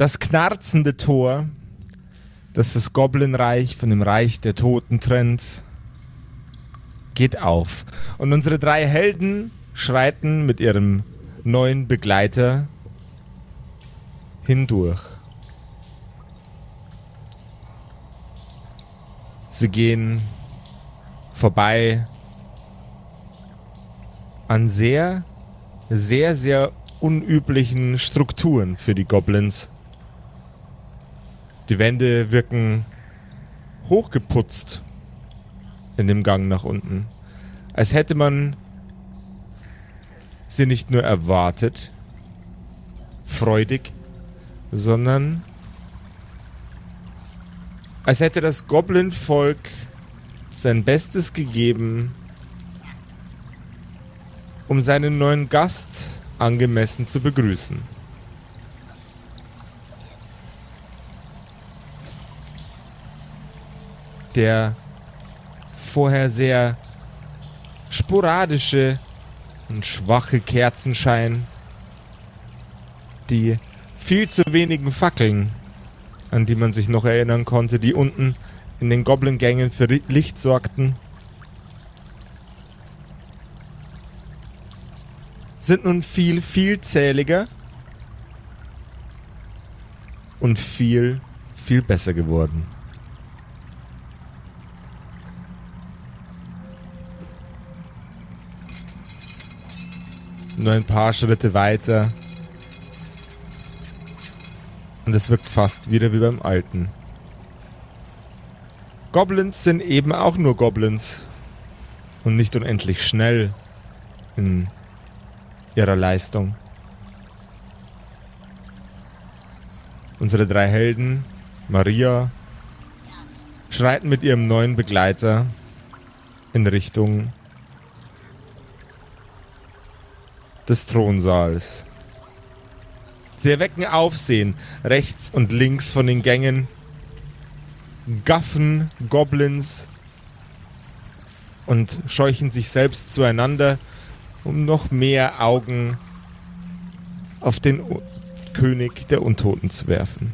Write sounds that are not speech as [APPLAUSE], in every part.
Das knarzende Tor, das das Goblinreich von dem Reich der Toten trennt, geht auf. Und unsere drei Helden schreiten mit ihrem neuen Begleiter hindurch. Sie gehen vorbei an sehr, sehr, sehr unüblichen Strukturen für die Goblins. Die Wände wirken hochgeputzt in dem Gang nach unten. Als hätte man sie nicht nur erwartet, freudig, sondern als hätte das Goblin-Volk sein Bestes gegeben, um seinen neuen Gast angemessen zu begrüßen. Der vorher sehr sporadische und schwache Kerzenschein, die viel zu wenigen Fackeln, an die man sich noch erinnern konnte, die unten in den Goblin-Gängen für Licht sorgten, sind nun viel vielzähliger und viel, viel besser geworden. Nur ein paar Schritte weiter. Und es wirkt fast wieder wie beim Alten. Goblins sind eben auch nur Goblins. Und nicht unendlich schnell in ihrer Leistung. Unsere drei Helden, Maria, schreiten mit ihrem neuen Begleiter in Richtung des Thronsaals. Sie erwecken Aufsehen rechts und links von den Gängen. Gaffen, Goblins und scheuchen sich selbst zueinander, um noch mehr Augen auf den U König der Untoten zu werfen.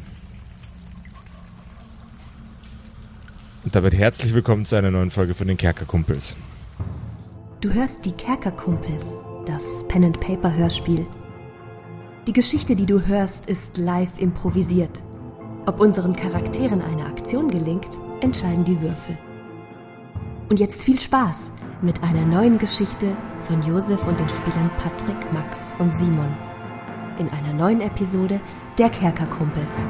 Und damit herzlich willkommen zu einer neuen Folge von den Kerkerkumpels. Du hörst die Kerkerkumpels das Pen and Paper Hörspiel. Die Geschichte, die du hörst, ist live improvisiert. Ob unseren Charakteren eine Aktion gelingt, entscheiden die Würfel. Und jetzt viel Spaß mit einer neuen Geschichte von Josef und den Spielern Patrick, Max und Simon. In einer neuen Episode der Kerkerkumpels.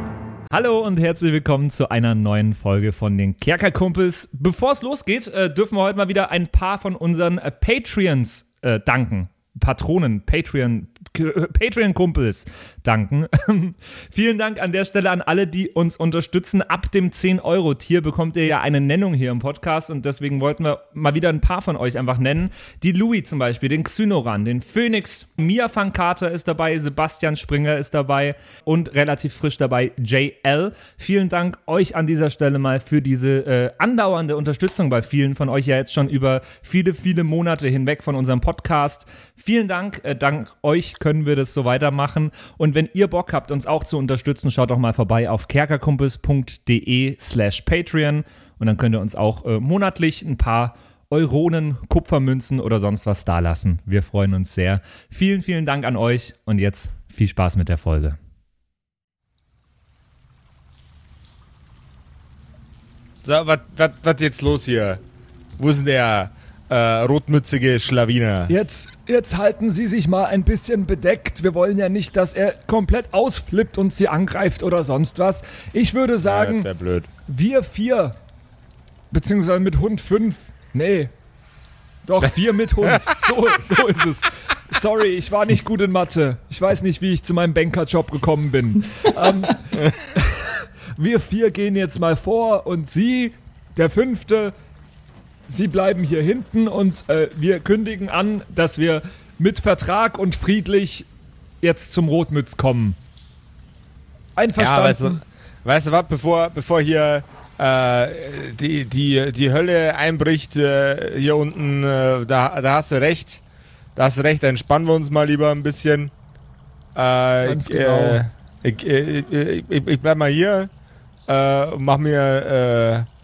Hallo und herzlich willkommen zu einer neuen Folge von den Kerkerkumpels. Bevor es losgeht, äh, dürfen wir heute mal wieder ein paar von unseren äh, Patreons äh, danken. Patronen, Patreon, Patreon-Kumpels danken. [LAUGHS] Vielen Dank an der Stelle an alle, die uns unterstützen. Ab dem 10-Euro-Tier bekommt ihr ja eine Nennung hier im Podcast und deswegen wollten wir mal wieder ein paar von euch einfach nennen. Die Louis zum Beispiel, den Xynoran, den Phoenix, Mia van Carter ist dabei, Sebastian Springer ist dabei und relativ frisch dabei JL. Vielen Dank euch an dieser Stelle mal für diese äh, andauernde Unterstützung bei vielen von euch ja jetzt schon über viele, viele Monate hinweg von unserem Podcast. Vielen Dank, äh, dank euch können wir das so weitermachen. Und wenn ihr Bock habt, uns auch zu unterstützen, schaut doch mal vorbei auf kerkerkumpels.de slash Patreon und dann könnt ihr uns auch äh, monatlich ein paar Euronen, Kupfermünzen oder sonst was dalassen. Wir freuen uns sehr. Vielen, vielen Dank an euch und jetzt viel Spaß mit der Folge. So, was jetzt los hier? Wo ist denn der äh, rotmützige Schlawiner. Jetzt, jetzt halten Sie sich mal ein bisschen bedeckt. Wir wollen ja nicht, dass er komplett ausflippt und Sie angreift oder sonst was. Ich würde sagen, ja, blöd. wir vier, beziehungsweise mit Hund fünf, nee, doch, vier mit Hund. [LAUGHS] So, so ist es. Sorry, ich war nicht gut in Mathe. Ich weiß nicht, wie ich zu meinem Bankerjob gekommen bin. Ähm, [LAUGHS] wir vier gehen jetzt mal vor und Sie, der fünfte, Sie bleiben hier hinten und äh, wir kündigen an, dass wir mit Vertrag und friedlich jetzt zum Rotmütz kommen. Einverstanden? Ja, weißt du, weißt du was, bevor, bevor hier äh, die, die, die Hölle einbricht, äh, hier unten, äh, da, da hast du recht. Da hast du recht, entspannen wir uns mal lieber ein bisschen. Äh, Ganz genau. Ich, äh, ich, ich, ich bleib mal hier, äh, mach mir äh,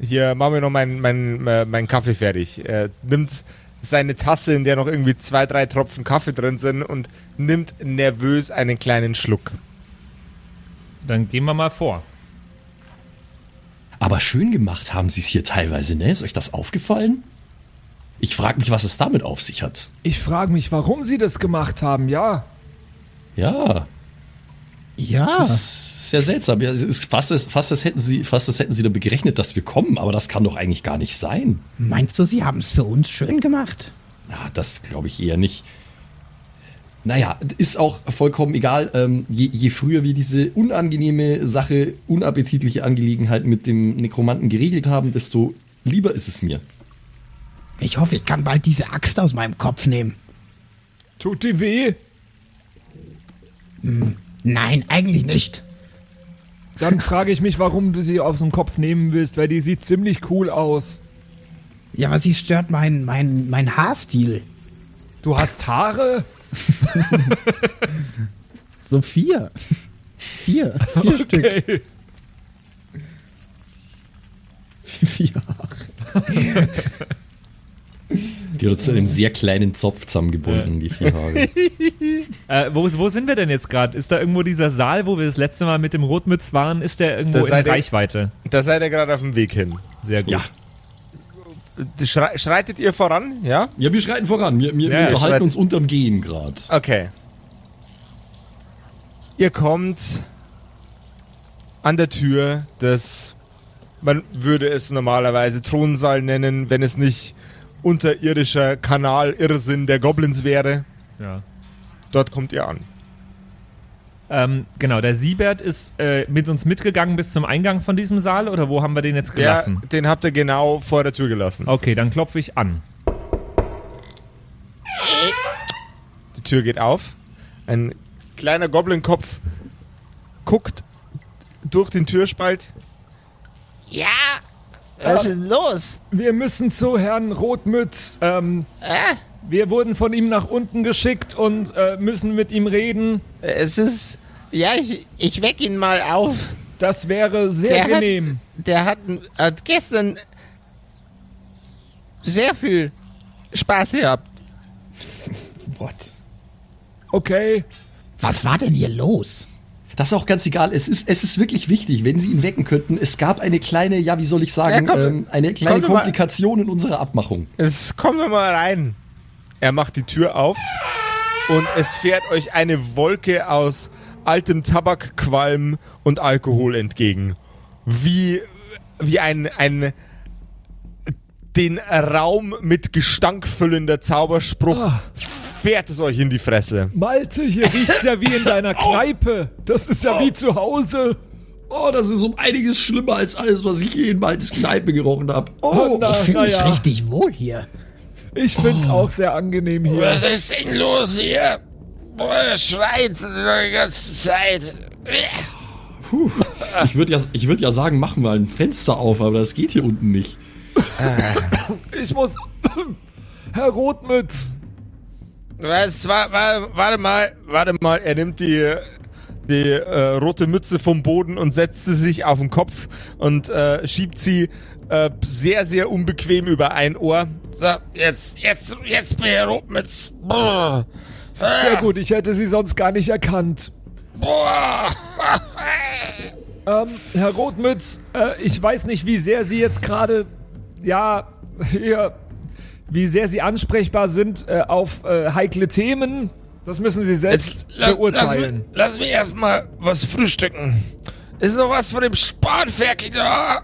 hier, mach mir noch meinen mein, äh, mein Kaffee fertig. Er nimmt seine Tasse, in der noch irgendwie zwei, drei Tropfen Kaffee drin sind und nimmt nervös einen kleinen Schluck. Dann gehen wir mal vor. Aber schön gemacht haben sie es hier teilweise, ne? Ist euch das aufgefallen? Ich frage mich, was es damit auf sich hat. Ich frage mich, warum sie das gemacht haben, ja. Ja, Ja. das ist sehr seltsam. Ja, es ist fast, fast, als hätten sie, fast als hätten sie damit gerechnet, dass wir kommen, aber das kann doch eigentlich gar nicht sein. Meinst du, sie haben es für uns schön gemacht? Na, das glaube ich eher nicht. Naja, ist auch vollkommen egal. Ähm, je, je früher wir diese unangenehme Sache, unappetitliche Angelegenheit mit dem Nekromanten geregelt haben, desto lieber ist es mir. Ich hoffe, ich kann bald diese Axt aus meinem Kopf nehmen. Tut die weh? Nein, eigentlich nicht. Dann frage ich mich, warum du sie aus dem Kopf nehmen willst, weil die sieht ziemlich cool aus. Ja, aber sie stört mein, mein, mein Haarstil. Du hast Haare? [LAUGHS] So vier. Vier. Vier Stück. Okay. Vier Haare. [LAUGHS] Die hat zu einem sehr kleinen Zopf zusammengebunden, die vier Haare. [LAUGHS] Äh, wo, wo sind wir denn jetzt gerade? Ist da irgendwo dieser Saal, wo wir das letzte Mal mit dem Rotmütz waren? Ist der irgendwo Da in ihr- Reichweite? Da seid ihr gerade auf dem Weg hin. Sehr gut. Ja. Schrei schreitet ihr voran, ja? Ja, wir schreiten voran. Wir, wir, Ja, wir unterhalten uns unterm Gehen gerade. Okay. Ihr kommt an der Tür des, man würde es normalerweise Thronsaal nennen, wenn es nicht unterirdischer Kanal Irrsinn der Goblins wäre. Ja. Dort kommt ihr an. Ähm, genau, der Siebert ist äh, mit uns mitgegangen bis zum Eingang von diesem Saal oder wo haben wir den jetzt Der, gelassen? den habt ihr genau vor der Tür gelassen. Okay, dann klopfe ich an. Die Tür geht auf. Ein kleiner Goblinkopf guckt durch den Türspalt. Ja, was ist denn los? Wir müssen zu Herrn Rotmütz. Ähm, Wir wurden von ihm nach unten geschickt und äh, müssen mit ihm reden. Es ist. Ja, ich, ich weck ihn mal auf. Das wäre sehr Der genehm. Hat, der hat, hat gestern sehr viel Spaß gehabt. What? Okay. Was war denn hier los? Das ist auch ganz egal. Es ist, es ist wirklich wichtig, wenn Sie ihn wecken könnten. Es gab eine kleine, ja, wie soll ich sagen, Ja, komm, ähm, eine kleine doch mal- Komplikation in unserer Abmachung. Es kommt doch mal rein. Er macht die Tür auf und es fährt euch eine Wolke aus altem Tabakqualm und Alkohol entgegen. Wie, wie ein, ein den Raum mit Gestank füllender Zauberspruch Ah. Fährt es euch in die Fresse. Malte, hier riecht's ja wie in deiner [LAUGHS] Kneipe. Das ist ja wie zu Hause. Oh, das ist um einiges schlimmer als alles, was ich je in Maltes Kneipe gerochen habe. Oh, Oh, na, Ich fühle mich naja. richtig wohl hier. Ich find's auch sehr angenehm hier. ist denn los hier? Boah, schreit die ganze Zeit. [LAUGHS] ich würde ja, ich würd ja sagen, machen wir ein Fenster auf, aber das geht hier unten nicht. Ich muss. Herr Rotmütz. Was, wa, wa, warte mal, warte mal, er nimmt die, die äh, rote Mütze vom Boden und setzt sie sich auf den Kopf und äh, schiebt sie äh, sehr, sehr unbequem über ein Ohr. So, jetzt, jetzt, jetzt bin ich Rotmütz. Boah. Sehr gut, ich hätte Sie sonst gar nicht erkannt. Boah. Ähm, Herr Rotmütz, äh, ich weiß nicht, wie sehr Sie jetzt gerade, ja, hier, wie sehr Sie ansprechbar sind äh, auf äh, heikle Themen. Das müssen Sie selbst Jetzt lass, lass, beurteilen. mich, lass mich erstmal was frühstücken. Ist noch was von dem Spanferkel da?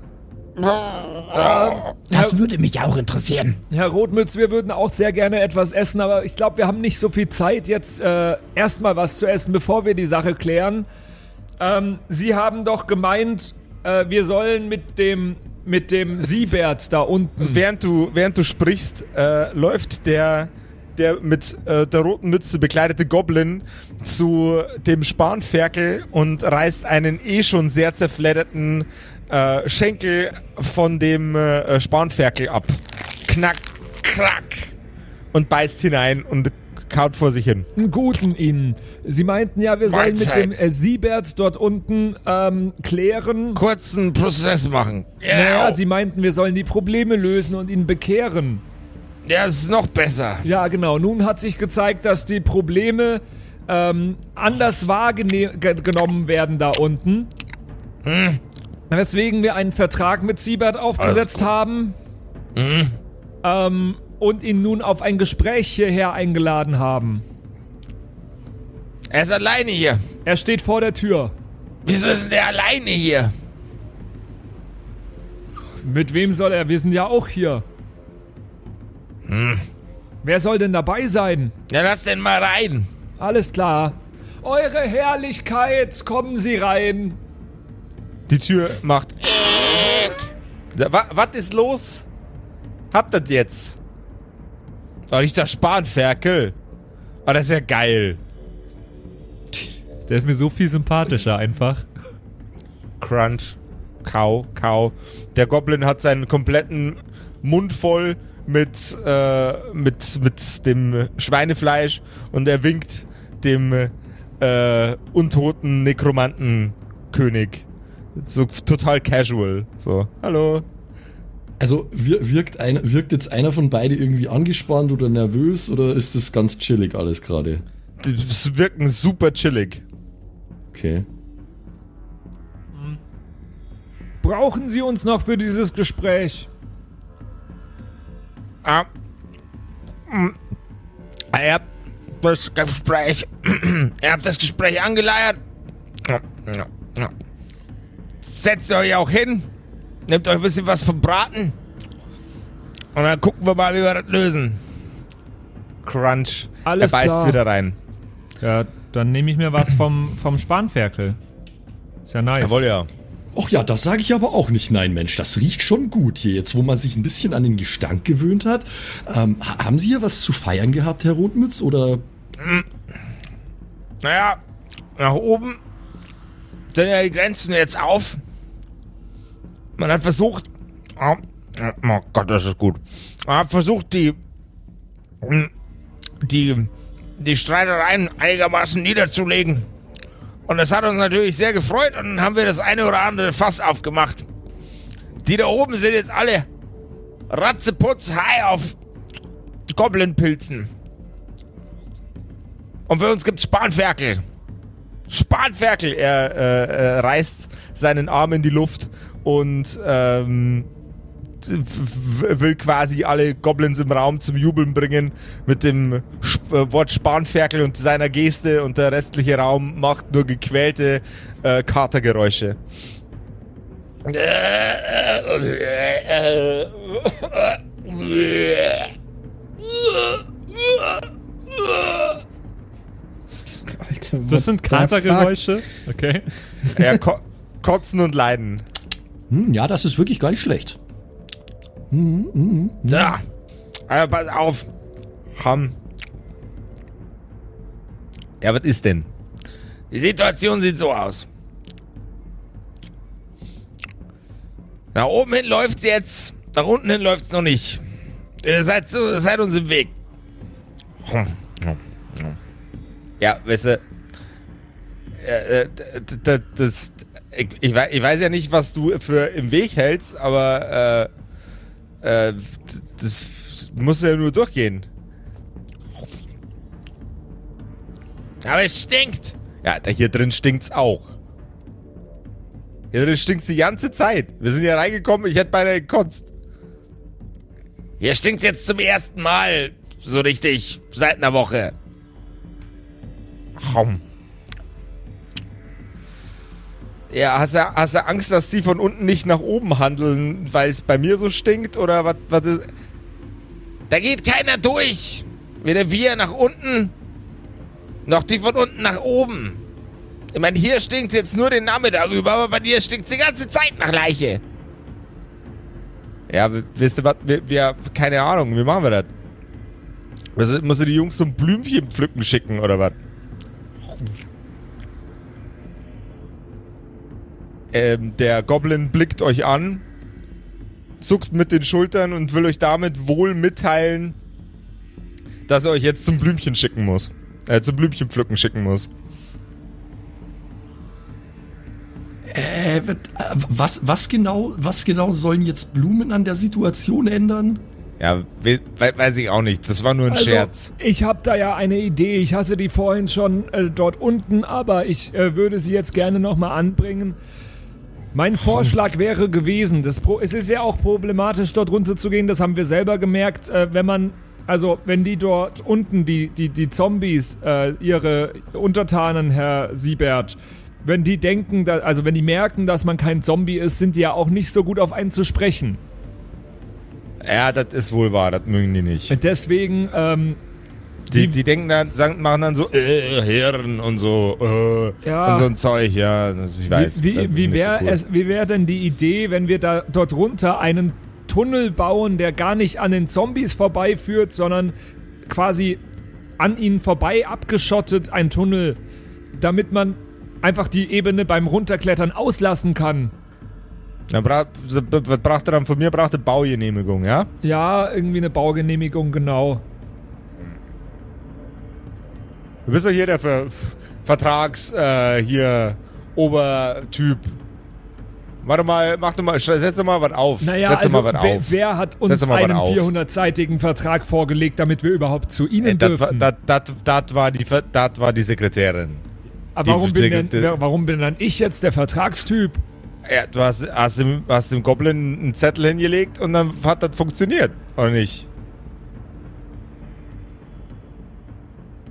Das würde mich auch interessieren. Herr Rotmütz, wir würden auch sehr gerne etwas essen, aber ich glaube, wir haben nicht so viel Zeit, jetzt äh, erstmal was zu essen, bevor wir die Sache klären. Ähm, Sie haben doch gemeint, äh, wir sollen mit dem mit dem Siebert da unten. während du, während du sprichst, äh, läuft der, der mit äh, der roten Mütze bekleidete Goblin zu dem Spanferkel und reißt einen eh schon sehr zerfledderten äh, Schenkel von dem äh, Spanferkel ab. Knack, krack und beißt hinein und kaut vor sich hin. Einen guten Ihnen. Sie meinten ja, wir sollen mit Mahlzeit. dem äh, Siebert dort unten ähm, klären. Kurzen Prozess machen. Naja, Ja, Sie meinten, wir sollen die Probleme lösen und ihn bekehren. ja, ist noch besser. Ja, genau. Nun hat sich gezeigt, dass die Probleme ähm, anders wahrgenommen werden da unten. Weswegen wir einen Vertrag mit Siebert aufgesetzt haben. Ähm, und ihn nun auf ein Gespräch hierher eingeladen haben. Er ist alleine hier. Er steht vor der Tür. Wieso ist denn der alleine hier? Mit wem soll er? Wir sind ja auch hier. Wer soll denn dabei sein? Ja, lass den mal rein. Alles klar. Eure Herrlichkeit, kommen Sie rein. Die Tür macht. Was ist los? Habt ihr das jetzt? Oh, nicht der Spanferkel. Oh, das ist ja geil. Der ist mir so viel sympathischer einfach. Crunch. Kau, Kau. Der Goblin hat seinen kompletten Mund voll mit, äh, mit, mit dem Schweinefleisch und er winkt dem äh, untoten Nekromantenkönig. So total casual. So, hallo. Also wir, wirkt, ein, wirkt jetzt einer von beide irgendwie angespannt oder nervös oder ist das ganz chillig alles gerade? Das wirken super chillig. Okay. Brauchen Sie uns noch für dieses Gespräch? Ah. Mm. Ihr habt das Gespräch. [CLEARS THROAT] Ihr habt das Gespräch angeleiert. Ja, ja, ja. Setzt euch auch hin. Nehmt euch ein bisschen was vom Braten. Und dann gucken wir mal, wie wir das lösen. Crunch. Alles er beißt klar. wieder rein. Ja, dann nehme ich mir was vom, vom Spanferkel. Ist ja nice. Jawohl, ja. Och ja, das sage ich aber auch nicht. Nein, Mensch, das riecht schon gut hier. Jetzt, wo man sich ein bisschen an den Gestank gewöhnt hat. Ähm, ha- haben Sie hier was zu feiern gehabt, Herr Rotmütz? Oder Naja, nach oben sind ja die Grenzen jetzt auf. Man hat versucht. Oh, oh Gott, das ist gut. Man hat versucht, die. die. die Streitereien einigermaßen niederzulegen. Und das hat uns natürlich sehr gefreut und dann haben wir das eine oder andere Fass aufgemacht. Die da oben sind jetzt alle ratzeputz high auf Goblin-Pilzen. Und für uns gibt's Spanferkel. Spanferkel! Er äh, äh, reißt seinen Arm in die Luft und ähm, will quasi alle Goblins im Raum zum Jubeln bringen mit dem Sp äh, Wort Spanferkel und seiner Geste und der restliche Raum macht nur gequälte äh, Katergeräusche. [LAUGHS] Das sind Katergeräusche. Okay. [LAUGHS] Ja, ko kotzen und leiden. hm, ja, das ist wirklich gar nicht schlecht. Ja. Also pass auf. Ham. Ja, was ist denn? Die Situation sieht so aus. Nach oben hin läuft's jetzt. Nach unten hin läuft's noch nicht. Ihr seid, so, seid uns im Weg. Ja, weißt du, äh, äh, d- d- das, ich, ich, wei- ich weiß ja nicht, was du für im Weg hältst, aber äh, äh, das muss ja nur durchgehen. Aber es stinkt. Ja, da hier drin stinkt's auch. Hier drin stinkt's die ganze Zeit. Wir sind ja reingekommen, ich hätte beinahe gekotzt. Hier stinkt's jetzt zum ersten Mal. So richtig. Seit einer Woche. Ham. Ja, hast du, hast du Angst, dass die von unten nicht nach oben handeln, weil es bei mir so stinkt? Oder was? Da geht keiner durch. Weder wir nach unten, noch die von unten nach oben. Ich meine, hier stinkt's jetzt nur den Nachmittag über, aber bei dir stinkt's die ganze Zeit nach Leiche. Ja, wisst ihr was? Wir, wir, keine Ahnung, wie machen wir das? Musst du die Jungs zum Blümchen pflücken schicken oder was? Ähm, der Goblin blickt euch an, zuckt mit den Schultern und will euch damit wohl mitteilen, dass er euch jetzt zum Blümchen schicken muss. Äh, zum Blümchen pflücken schicken muss. Äh, was, was, genau, was genau sollen jetzt Blumen an der Situation ändern? Ja, we we weiß ich auch nicht. Das war nur ein Also, Scherz. Ich habe da ja eine Idee. Ich hatte die vorhin schon äh, dort unten, aber ich äh, würde sie jetzt gerne nochmal anbringen. Mein Vorschlag wäre gewesen, das Pro es ist ja auch problematisch, dort runter zu gehen, das haben wir selber gemerkt, äh, wenn man, also wenn die dort unten, die, die, die Zombies, äh, ihre Untertanen, Herr Siebert, wenn die denken, da, also wenn die merken, dass man kein Zombie ist, sind die ja auch nicht so gut auf einen zu sprechen. Ja, das ist wohl wahr. Das mögen die nicht. Deswegen, ähm, Die, die denken dann, sagen, machen dann so, äh, Hirn und so, äh, Ja. und so ein Zeug, ja. Ich weiß. Wie, wie, wie nicht so wäre cool. es, wie wäre denn die Idee, wenn wir da dort runter einen Tunnel bauen, der gar nicht an den Zombies vorbeiführt, sondern quasi an ihnen vorbei abgeschottet ein Tunnel, damit man einfach die Ebene beim Runterklettern auslassen kann. Dann bra was braucht er dann von mir? Braucht er Baugenehmigung, ja? Ja, irgendwie eine Baugenehmigung, genau. Du bist doch hier der Ver Vertrags, äh, hier, Obertyp. Warte mal, mach doch mal, setz doch mal was auf. Naja, setz also mal was wer, auf. wer hat uns einen auf. 400-seitigen Vertrag vorgelegt, damit wir überhaupt zu ihnen Äh, das, war, dürfen? das, war die, das war die Sekretärin. Aber warum die- bin, denn, warum bin dann ich jetzt der Vertragstyp? Ja, du hast, hast, dem, hast dem Goblin einen Zettel hingelegt und dann hat das funktioniert, oder nicht?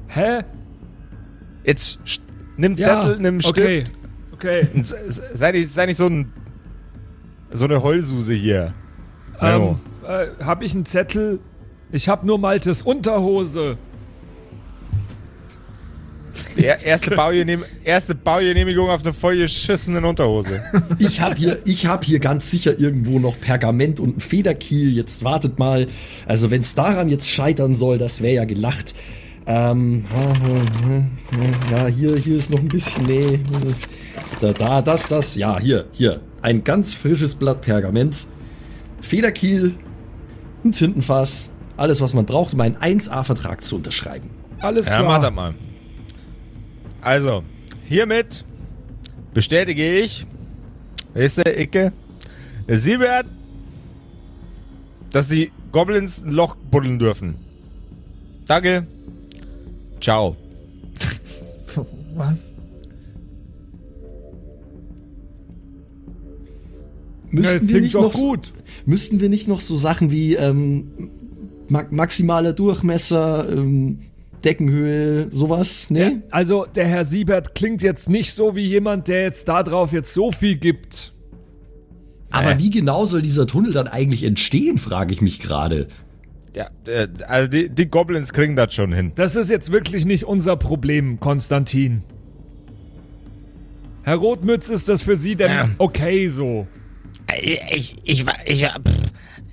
Hä? Jetzt nimm Ja, Zettel, nimm okay. Stift. Okay. Se- sei, nicht, sei nicht so ein so eine Heulsuse hier. Ähm, äh, hab ich einen Zettel? Ich hab nur Maltes Unterhose. Die er- erste, [LAUGHS] Baugenehm erste Baugenehmigung auf eine vollgeschissenen Unterhose. [LAUGHS] Ich habe hier, ich hab hier ganz sicher irgendwo noch Pergament und ein Federkiel. Jetzt wartet mal. Also wenn es daran jetzt scheitern soll, das wäre ja gelacht. Ähm, ja, hier, hier ist noch ein bisschen, nee. Da, da, das, das, ja, hier, hier. Ein ganz frisches Blatt Pergament. Federkiel, ein Tintenfass. Alles, was man braucht, um einen 1A-Vertrag zu unterschreiben. Alles Ja, mach das klar. mal. Also, hiermit bestätige ich, weißt du, Icke, Siebert, dass die Goblins ein Loch buddeln dürfen. Danke. Ciao. [LAUGHS] Was? Müssten wir klingt nicht noch so- gut. Müssten wir nicht noch so Sachen wie ähm, ma maximaler Durchmesser, ähm, Deckenhöhe, sowas? Ne? Also, der Herr Siebert klingt jetzt nicht so wie jemand, der jetzt da drauf jetzt so viel gibt. Aber Äh. wie genau soll dieser Tunnel dann eigentlich entstehen, frage ich mich gerade. Ja, äh, also die, die Goblins kriegen das schon hin. Das ist jetzt wirklich nicht unser Problem, Konstantin. Herr Rotmütz, ist das für Sie denn Ja. okay so? Ich, ich, war- ich,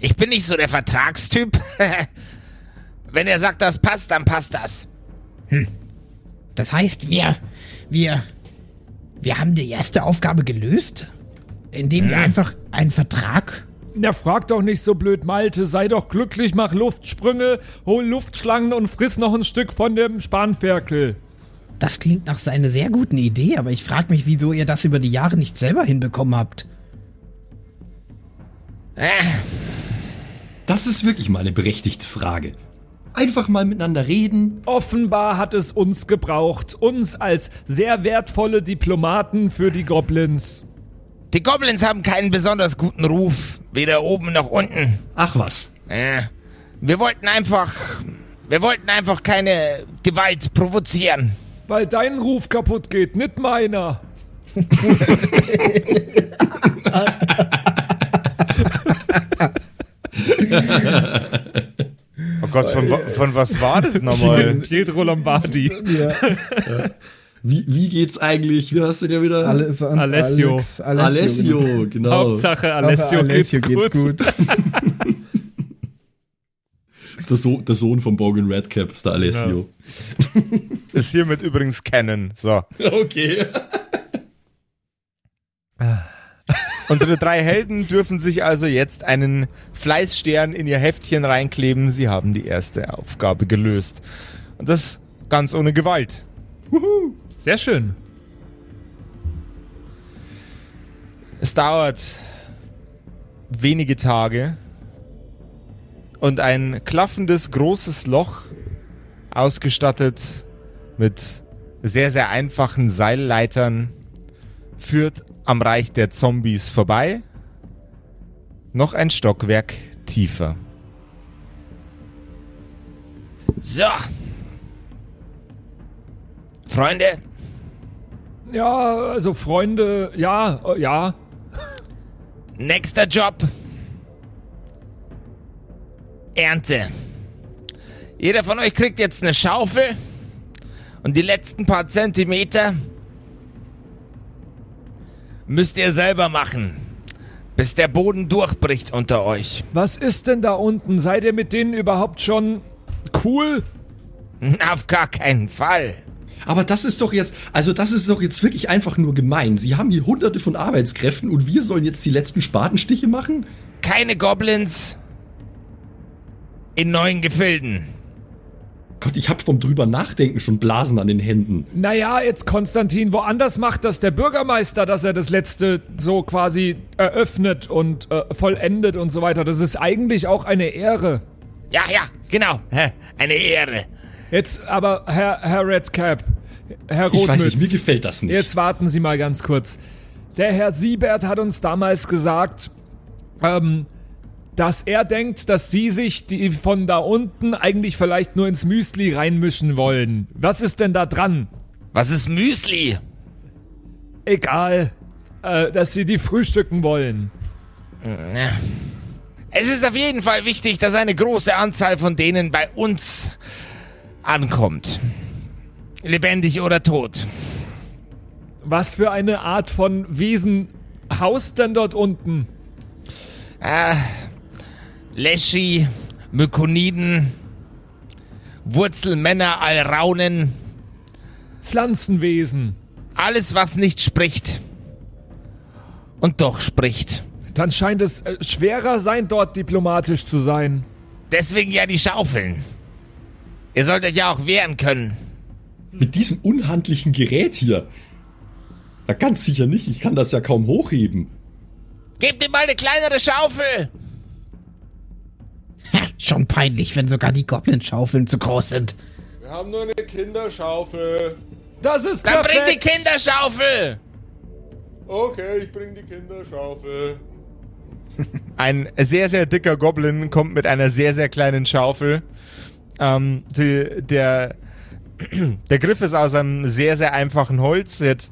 ich bin nicht so der Vertragstyp. [LAUGHS] Wenn er sagt, das passt, dann passt das. Das heißt, wir, wir, wir haben die erste Aufgabe gelöst, indem wir einfach einen Vertrag. Na, frag doch nicht so blöd, Malte. Sei doch glücklich, mach Luftsprünge, hol Luftschlangen und friss noch ein Stück von dem Spanferkel. Das klingt nach einer sehr guten Idee, aber ich frage mich, wieso ihr das über die Jahre nicht selber hinbekommen habt. Äh, Das ist wirklich mal eine berechtigte Frage. Einfach mal miteinander reden. Offenbar hat es uns gebraucht, uns als sehr wertvolle Diplomaten für die Goblins. Die Goblins haben keinen besonders guten Ruf. Weder oben noch unten. Ach was. Äh, wir wollten einfach. Wir wollten einfach keine Gewalt provozieren. Weil dein Ruf kaputt geht, nicht meiner. Oh Gott, von, von was war das nochmal? Pietro Lombardi. [LAUGHS] Wie, wie geht's eigentlich? Wie hast du dir wieder? Alles an Alessio. Alex, Alessio, genau. Hauptsache Alessio, Alessio, Alessio geht's, gut. [LAUGHS] ist der, so der Sohn von Bogan Redcap, ist der Alessio. Ist hiermit übrigens Canon. So. [LAUGHS] Okay. Unsere drei Helden dürfen sich also jetzt einen Fleißstern in ihr Heftchen reinkleben. Sie haben die erste Aufgabe gelöst. Und das ganz ohne Gewalt. Sehr schön. Es dauert wenige Tage und ein klaffendes großes Loch, ausgestattet mit sehr, sehr einfachen Seilleitern, führt am Reich der Zombies vorbei. Noch ein Stockwerk tiefer. So. Freunde, Ja, also Freunde, ja, äh, ja. nächster Job. Ernte. Jeder von euch kriegt jetzt eine Schaufel und die letzten paar Zentimeter müsst ihr selber machen, bis der Boden durchbricht unter euch. Was ist denn da unten? Seid ihr mit denen überhaupt schon cool? [LAUGHS] Auf gar keinen Fall. Aber das ist doch jetzt, also das ist doch jetzt wirklich einfach nur gemein. Sie haben hier hunderte von Arbeitskräften und wir sollen jetzt die letzten Spatenstiche machen? Keine Goblins in neuen Gefilden. Gott, ich hab vom drüber nachdenken schon Blasen an den Händen. Naja, jetzt Konstantin, woanders macht das der Bürgermeister, dass er das letzte so quasi eröffnet und äh, vollendet und so weiter. Das ist eigentlich auch eine Ehre. Ja, ja, genau. Hä, Eine Ehre. Jetzt aber, Herr, Herr Redcap, Herr Ich weiß Rotmütz, nicht, mir gefällt das nicht. jetzt warten Sie mal ganz kurz. Der Herr Siebert hat uns damals gesagt, ähm, dass er denkt, dass Sie sich die von da unten eigentlich vielleicht nur ins Müsli reinmischen wollen. Was ist denn da dran? Was ist Müsli? Egal, äh, dass Sie die frühstücken wollen. Es ist auf jeden Fall wichtig, dass eine große Anzahl von denen bei uns ankommt. Lebendig oder tot. Was für eine Art von Wesen haust denn dort unten? Äh, Leschi, Mykoniden, Wurzelmänner, Alraunen, Pflanzenwesen. alles was nicht spricht. Und doch spricht. Dann scheint es äh, schwerer sein, dort diplomatisch zu sein. Deswegen ja die Schaufeln. Ihr sollt euch ja auch wehren können. Mit diesem unhandlichen Gerät hier. Na, ganz sicher nicht. Ich kann das ja kaum hochheben. Gebt ihm mal eine kleinere Schaufel. Ha, schon peinlich, wenn sogar die Goblin-Schaufeln zu groß sind. Wir haben nur eine Kinderschaufel. Das ist Dann bring die perfekt. Kinderschaufel. Okay, ich bring die Kinderschaufel. Ein sehr, sehr dicker Goblin kommt mit einer sehr, sehr kleinen Schaufel. Ähm, die, der, [CLEARS THROAT] der Griff ist aus einem sehr, sehr einfachen Holz. Hat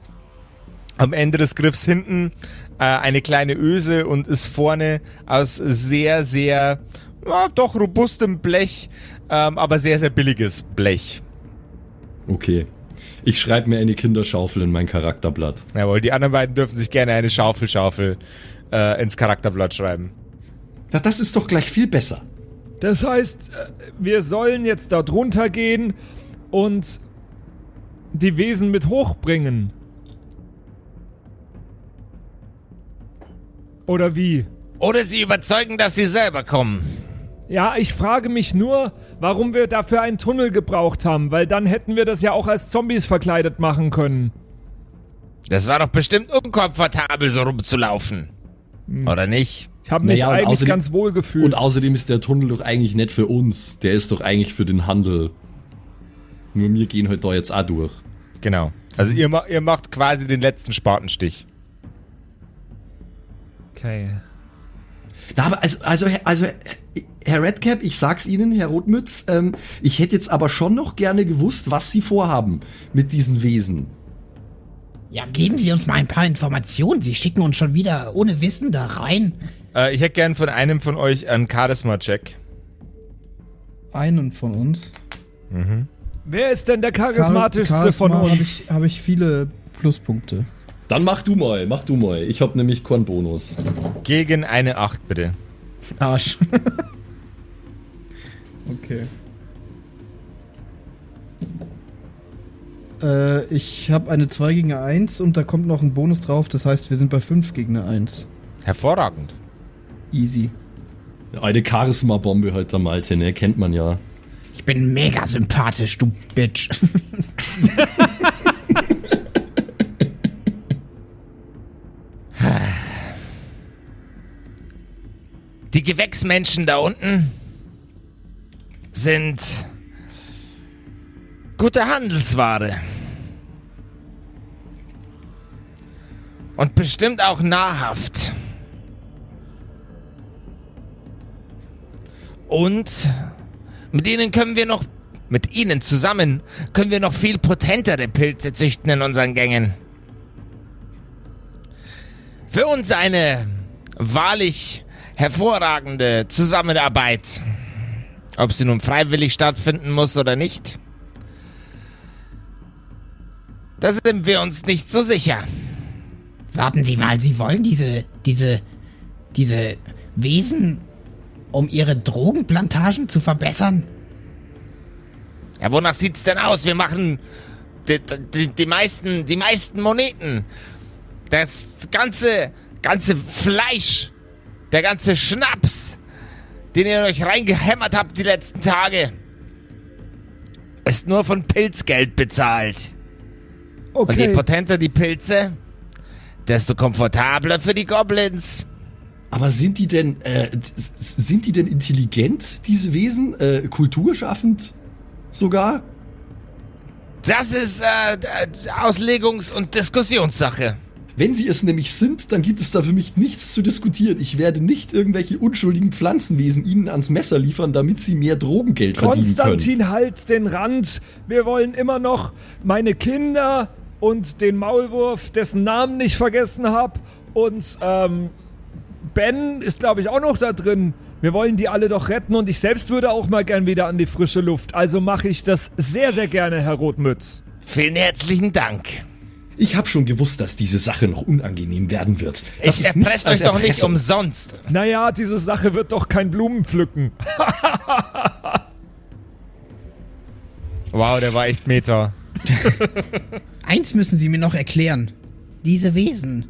am Ende des Griffs hinten äh, eine kleine Öse und ist vorne aus sehr, sehr, ja, doch robustem Blech, ähm, aber sehr, sehr billiges Blech. Okay. Ich schreibe mir eine Kinderschaufel in mein Charakterblatt. Jawohl, die anderen beiden dürfen sich gerne eine Schaufel-Schaufel äh, ins Charakterblatt schreiben. Na, das ist doch gleich viel besser. Das heißt, äh, wir sollen jetzt dort runtergehen und die Wesen mit hochbringen. Oder wie? Oder sie überzeugen, dass sie selber kommen. Ja, ich frage mich nur, warum wir dafür einen Tunnel gebraucht haben, weil dann hätten wir das ja auch als Zombies verkleidet machen können. Das war doch bestimmt unkomfortabel, so rumzulaufen. Oder nicht? Ich habe mich Naja, eigentlich außerdem- ganz wohl gefühlt. Und außerdem ist der Tunnel doch eigentlich nicht für uns. Der ist doch eigentlich für den Handel. Nur wir gehen halt da jetzt auch durch. Genau. Also ihr, ihr macht quasi den letzten Spatenstich. okay. Na, aber also, also, also, Herr Redcap, ich sag's Ihnen, Herr Rotmütz, ähm, ich hätte jetzt aber schon noch gerne gewusst, was Sie vorhaben mit diesen Wesen. Ja, geben Sie uns mal ein paar Informationen. Sie schicken uns schon wieder ohne Wissen da rein. Äh, ich hätte gern von einem von euch einen Charisma-Check. Einen von uns. Wer ist denn der charismatischste Charisma von Habe uns? ich, hab ich viele Pluspunkte. Dann mach du mal, mach du mal. Ich hab nämlich keinen Bonus. Gegen eine 8, bitte. Arsch. [LAUGHS] okay. Äh, ich habe eine 2 gegen eine 1 und da kommt noch ein Bonus drauf, das heißt, wir sind bei 5 gegen eine 1. Hervorragend. Easy. Eine Charisma-Bombe halt der Malte, ne? Kennt man ja. Ich bin mega sympathisch, du Bitch. [LAUGHS] Die Gewächsmenschen da unten sind gute Handelsware. Und bestimmt auch nahrhaft. Und mit ihnen können wir noch, mit ihnen zusammen, können wir noch viel potentere Pilze züchten in unseren Gängen. Für uns eine wahrlich hervorragende Zusammenarbeit. Ob sie nun freiwillig stattfinden muss oder nicht. Da sind wir uns nicht so sicher. Warten Sie mal, Sie wollen diese, diese, diese Wesen, um ihre Drogenplantagen zu verbessern? Ja, wonach sieht's denn aus? Wir machen die, die, die meisten, die meisten Moneten. Das ganze, ganze Fleisch, der ganze Schnaps, den ihr euch reingehämmert habt die letzten Tage, ist nur von Pilzgeld bezahlt. Und je Okay. potenter die Pilze, desto komfortabler für die Goblins. Aber sind die denn, äh, sind die denn intelligent, diese Wesen? Äh, kulturschaffend sogar? Das ist äh, Auslegungs- und Diskussionssache. Wenn sie es nämlich sind, dann gibt es da für mich nichts zu diskutieren. Ich werde nicht irgendwelche unschuldigen Pflanzenwesen ihnen ans Messer liefern, damit sie mehr Drogengeld verdienen können. Konstantin, halt den Rand. Wir wollen immer noch meine Kinder und den Maulwurf, dessen Namen ich vergessen habe. Und ähm, Ben ist, glaube ich, auch noch da drin. Wir wollen die alle doch retten und ich selbst würde auch mal gern wieder an die frische Luft. Also mache ich das sehr, sehr gerne, Herr Rotmütz. Vielen herzlichen Dank. Ich habe schon gewusst, dass diese Sache noch unangenehm werden wird. Das ich ist erpresst als euch doch nicht Erpressung. umsonst. Naja, diese Sache wird doch kein Blumenpflücken. [LAUGHS] Wow, der war echt Meta. [LAUGHS] Eins müssen Sie mir noch erklären. Diese Wesen.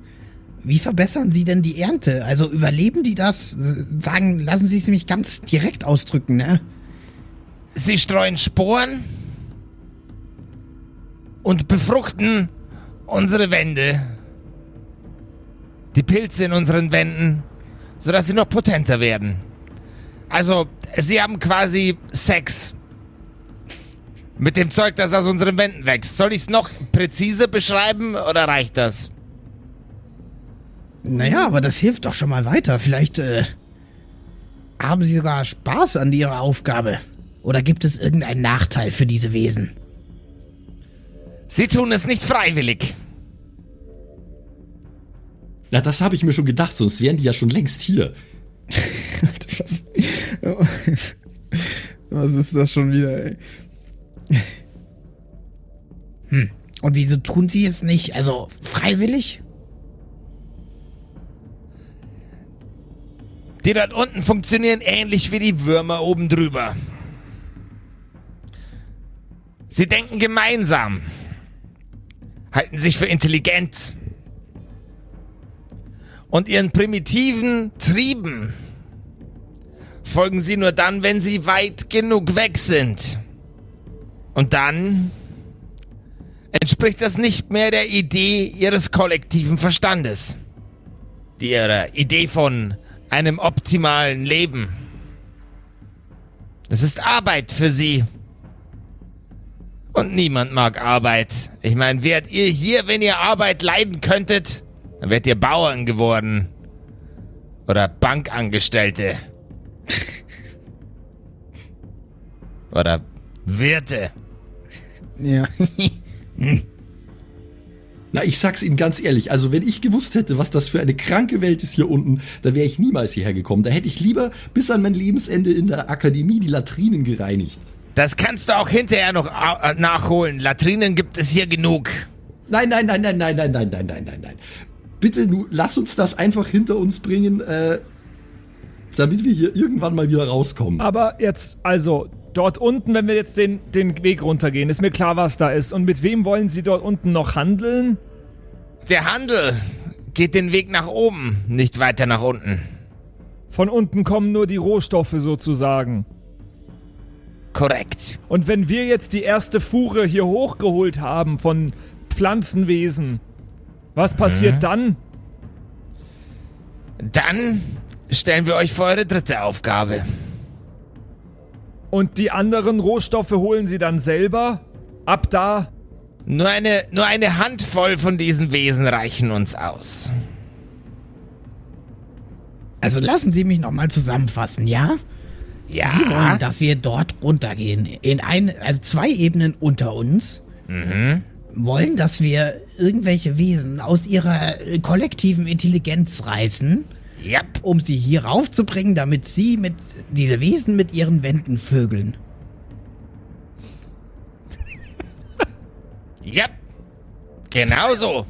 Wie verbessern Sie denn die Ernte? Also überleben die das? Sagen, lassen Sie es mich ganz direkt ausdrücken, ne? Sie streuen Sporen und befruchten unsere Wände. Die Pilze in unseren Wänden, sodass sie noch potenter werden. Also, sie haben quasi Sex. Mit dem Zeug, das aus unseren Wänden wächst. Soll ich es noch präzise beschreiben oder reicht das? Naja, aber das hilft doch schon mal weiter. Vielleicht äh, haben Sie sogar Spaß an Ihrer Aufgabe. Oder gibt es irgendeinen Nachteil für diese Wesen? Sie tun es nicht freiwillig. Ja, das habe ich mir schon gedacht, sonst wären die ja schon längst hier. [LAUGHS] Was ist das schon wieder, ey? Und wieso tun Sie es nicht? Also freiwillig? Die dort unten funktionieren ähnlich wie die Würmer oben drüber. Sie denken gemeinsam, halten sich für intelligent und ihren primitiven Trieben folgen sie nur dann, wenn sie weit genug weg sind. Und dann entspricht das nicht mehr der Idee ihres kollektiven Verstandes ihrer Idee von einem optimalen Leben. Das ist Arbeit für sie. Und niemand mag Arbeit. Ich meine, wärt ihr hier, wenn ihr Arbeit leiden könntet, dann wärt ihr Bauern geworden. Oder Bankangestellte. [LAUGHS] Oder Wirte. Ja. [LAUGHS] [LAUGHS] Na, ich sag's Ihnen ganz ehrlich, also wenn ich gewusst hätte, was das für eine kranke Welt ist hier unten, dann wäre ich niemals hierher gekommen. Da hätte ich lieber bis an mein Lebensende in der Akademie die Latrinen gereinigt. Das kannst du auch hinterher noch äh, nachholen. Latrinen gibt es hier genug. Nein, nein, nein, nein, nein, nein, nein, nein, nein, nein, nein. Bitte, nu, lass uns das einfach hinter uns bringen, äh, damit wir hier irgendwann mal wieder rauskommen. Aber jetzt, also, dort unten, wenn wir jetzt den, den Weg runtergehen, ist mir klar, was da ist. Und mit wem wollen Sie dort unten noch handeln? Der Handel geht den Weg nach oben, nicht weiter nach unten. Von unten kommen nur die Rohstoffe sozusagen. Korrekt. Und wenn wir jetzt die erste Fuhre hier hochgeholt haben von Pflanzenwesen, was passiert dann? Dann stellen wir euch vor eure dritte Aufgabe. Und die anderen Rohstoffe holen sie dann selber? Ab da? Nur eine, nur eine Handvoll von diesen Wesen reichen uns aus. Also lassen Sie mich nochmal zusammenfassen, ja? Ja. Sie wollen, dass wir dort runtergehen. In ein, also zwei Ebenen unter uns. Wollen, dass wir irgendwelche Wesen aus ihrer kollektiven Intelligenz reißen, Yep. um sie hier raufzubringen, damit sie mit diese Wesen mit ihren Wänden vögeln. [LAUGHS] Yep. Genau so.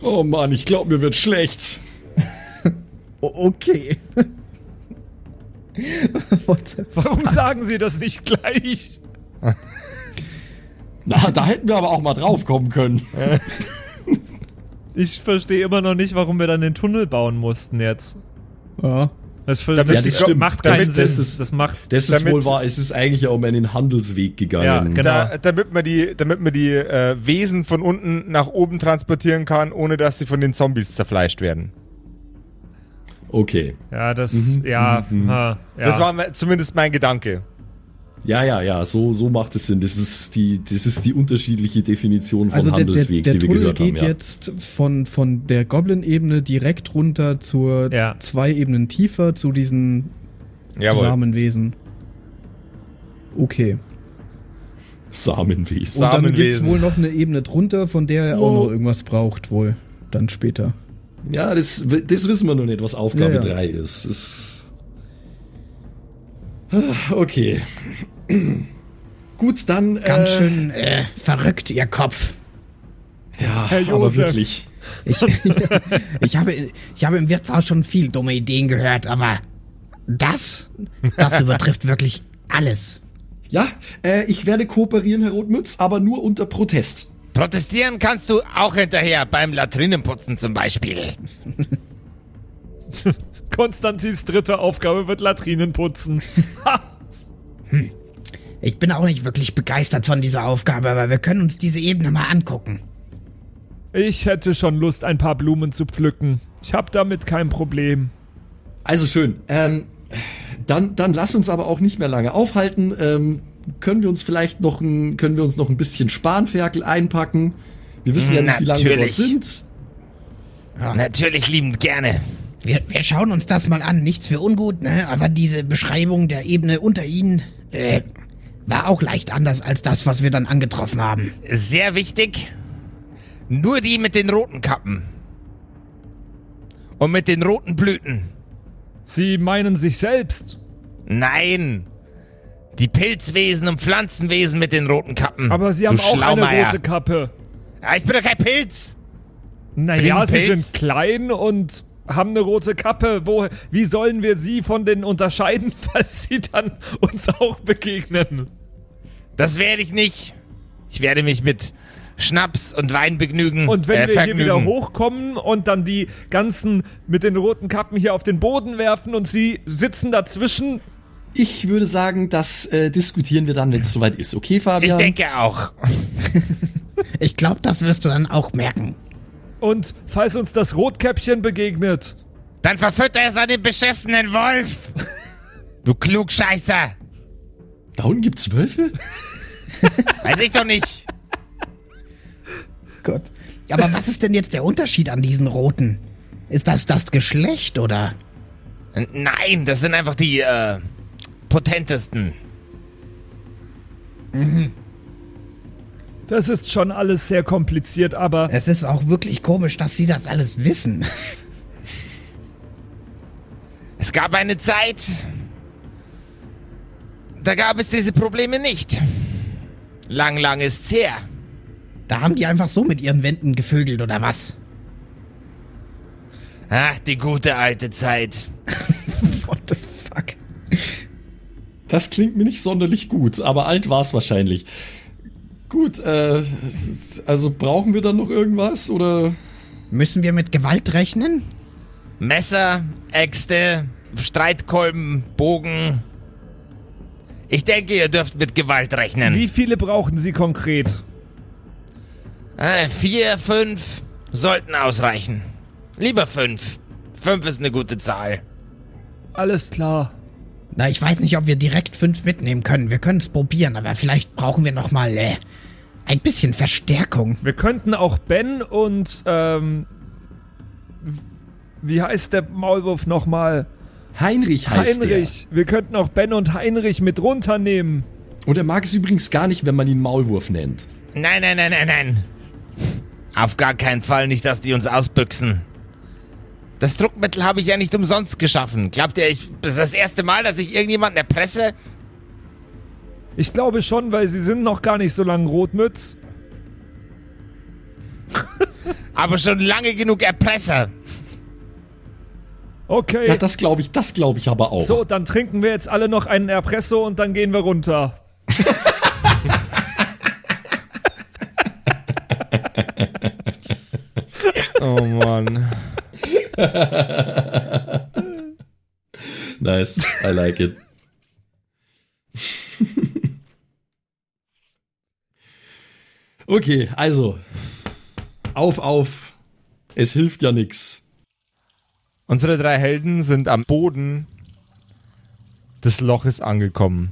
Oh Mann, ich glaube, mir wird schlecht. [LAUGHS] Okay. [LAUGHS] Warum sagen sie das nicht gleich? Na, da hätten wir aber auch mal drauf kommen können. Ich verstehe immer noch nicht, warum wir dann den Tunnel bauen mussten jetzt. ja. Das, das, das stimmt. macht Das- keinen das Sinn. ist- das macht. Das ist Damit- wohl wahr. Es ist eigentlich ja um einen Handelsweg gegangen. Ja, genau. Da, damit man die, damit man die äh, Wesen von unten nach oben transportieren kann, ohne dass sie von den Zombies zerfleischt werden. Okay. Ja, das. ja, ha, ja. Das war zumindest mein Gedanke. Ja, ja, ja, so, so macht es Sinn. Das ist die, das ist die unterschiedliche Definition von Also der, der, Handelsweg, der die wir Tunnel gehört haben. geht Ja. jetzt von, von der Goblin-Ebene direkt runter zur Ja. zwei Ebenen tiefer zu diesen Jawohl. Samenwesen. Okay. Samenwesen. Und dann gibt es wohl noch eine Ebene drunter, von der er auch noch irgendwas braucht, wohl. Dann später. Ja, das, das wissen wir noch nicht, was Aufgabe Ja, ja. 3 ist. Das Ah, Okay. [CLEARS THROAT] Gut, dann. Ganz äh, schön äh, verrückt, Ihr Kopf. Ja, Herr aber Josef. wirklich. Ich, [LAUGHS] ich, habe, ich habe im Wirtshaus schon viel dumme Ideen gehört, aber das, das [LAUGHS] übertrifft wirklich alles. Ja, äh, ich werde kooperieren, Herr Rotmütz, aber nur unter Protest. Protestieren kannst du auch hinterher, beim Latrinenputzen zum Beispiel. [LAUGHS] Konstantins dritte Aufgabe wird Latrinen putzen. Ha! Ich bin auch nicht wirklich begeistert von dieser Aufgabe, aber wir können uns diese Ebene mal angucken. Ich hätte schon Lust, ein paar Blumen zu pflücken. Ich habe damit kein Problem. Also schön. Ähm, dann, dann lass uns aber auch nicht mehr lange aufhalten. Ähm, können wir uns vielleicht noch ein, können wir uns noch ein bisschen Spanferkel einpacken? Wir wissen ja nicht, wie lange wir dort Natürlich. sind. Natürlich liebend gerne. Wir, wir schauen uns das mal an, nichts für ungut, ne? Aber diese Beschreibung der Ebene unter ihnen äh, war auch leicht anders als das, was wir dann angetroffen haben. Sehr wichtig. Nur die mit den roten Kappen. Und mit den roten Blüten. Sie meinen sich selbst. Nein. Die Pilzwesen und Pflanzenwesen mit den roten Kappen. Aber sie haben du auch eine rote Kappe. Ja, ich bin doch kein Pilz. Naja, sie Pilz? sind klein und haben eine rote Kappe. Wo, wie sollen wir sie von denen unterscheiden, [LAUGHS] falls sie dann uns auch begegnen? Das werde ich nicht. Ich werde mich mit Schnaps und Wein begnügen. Und wenn äh, wir hier vergnügen. wieder hochkommen und dann die ganzen mit den roten Kappen hier auf den Boden werfen und sie sitzen dazwischen, Ich würde sagen, das äh, diskutieren wir dann, wenn es soweit ist. Okay, Ich Fabian? denke auch. [LAUGHS] Ich glaube, das wirst du dann auch merken. und falls uns das Rotkäppchen begegnet, Dann verfütter es an den beschissenen Wolf. [LAUGHS] Du Klugscheißer. Da unten gibt's Wölfe? [LAUGHS] Weiß ich doch nicht. Gott. Aber was ist denn jetzt der Unterschied an diesen roten? Ist das das Geschlecht oder? Nein, das sind einfach die äh, potentesten. das ist schon alles sehr kompliziert, aber Es ist auch wirklich komisch, dass sie das alles wissen. Es gab eine Zeit, da gab es diese Probleme nicht. Lang, lang ist's her. Da haben die einfach so mit ihren Wänden gevögelt oder was? Ach, die gute alte Zeit. [LAUGHS] What the fuck? Das klingt mir nicht sonderlich gut, aber alt war's wahrscheinlich. Gut, äh, also brauchen wir dann noch irgendwas oder? Müssen wir mit Gewalt rechnen? Messer, Äxte, Streitkolben, Bogen. Ich denke, ihr dürft mit Gewalt rechnen. Wie viele brauchen Sie konkret? Äh, vier, fünf sollten ausreichen. Lieber fünf. Fünf ist eine gute Zahl. Alles klar. Na, ich weiß nicht, ob wir direkt fünf mitnehmen können. Wir können es probieren, aber vielleicht brauchen wir noch mal äh, ein bisschen Verstärkung. Wir könnten auch Ben und, ähm, wie heißt der Maulwurf nochmal? Heinrich heißt Heinrich. Wir könnten auch Ben und Heinrich mit runternehmen. der. Und er mag es übrigens gar nicht, wenn man ihn Maulwurf nennt. Nein, nein, nein, nein, nein. Auf gar keinen Fall nicht, dass die uns ausbüchsen. Das Druckmittel habe ich ja nicht umsonst geschaffen. Glaubt ihr, ich, das ist das erste Mal, dass ich irgendjemanden erpresse? Ich glaube schon, weil Sie sind noch gar nicht so lang Rotmütz. Aber schon lange genug Erpresser. Okay. Ja, das glaube ich, das glaube ich aber auch. so, dann trinken wir jetzt alle noch einen Erpresso und dann gehen wir runter. [LAUGHS] Oh Mann. [LAUGHS] Nice, I like it. [LAUGHS] okay, also. Auf, auf. Es hilft ja nix. Unsere drei Helden sind am Boden des Loches angekommen.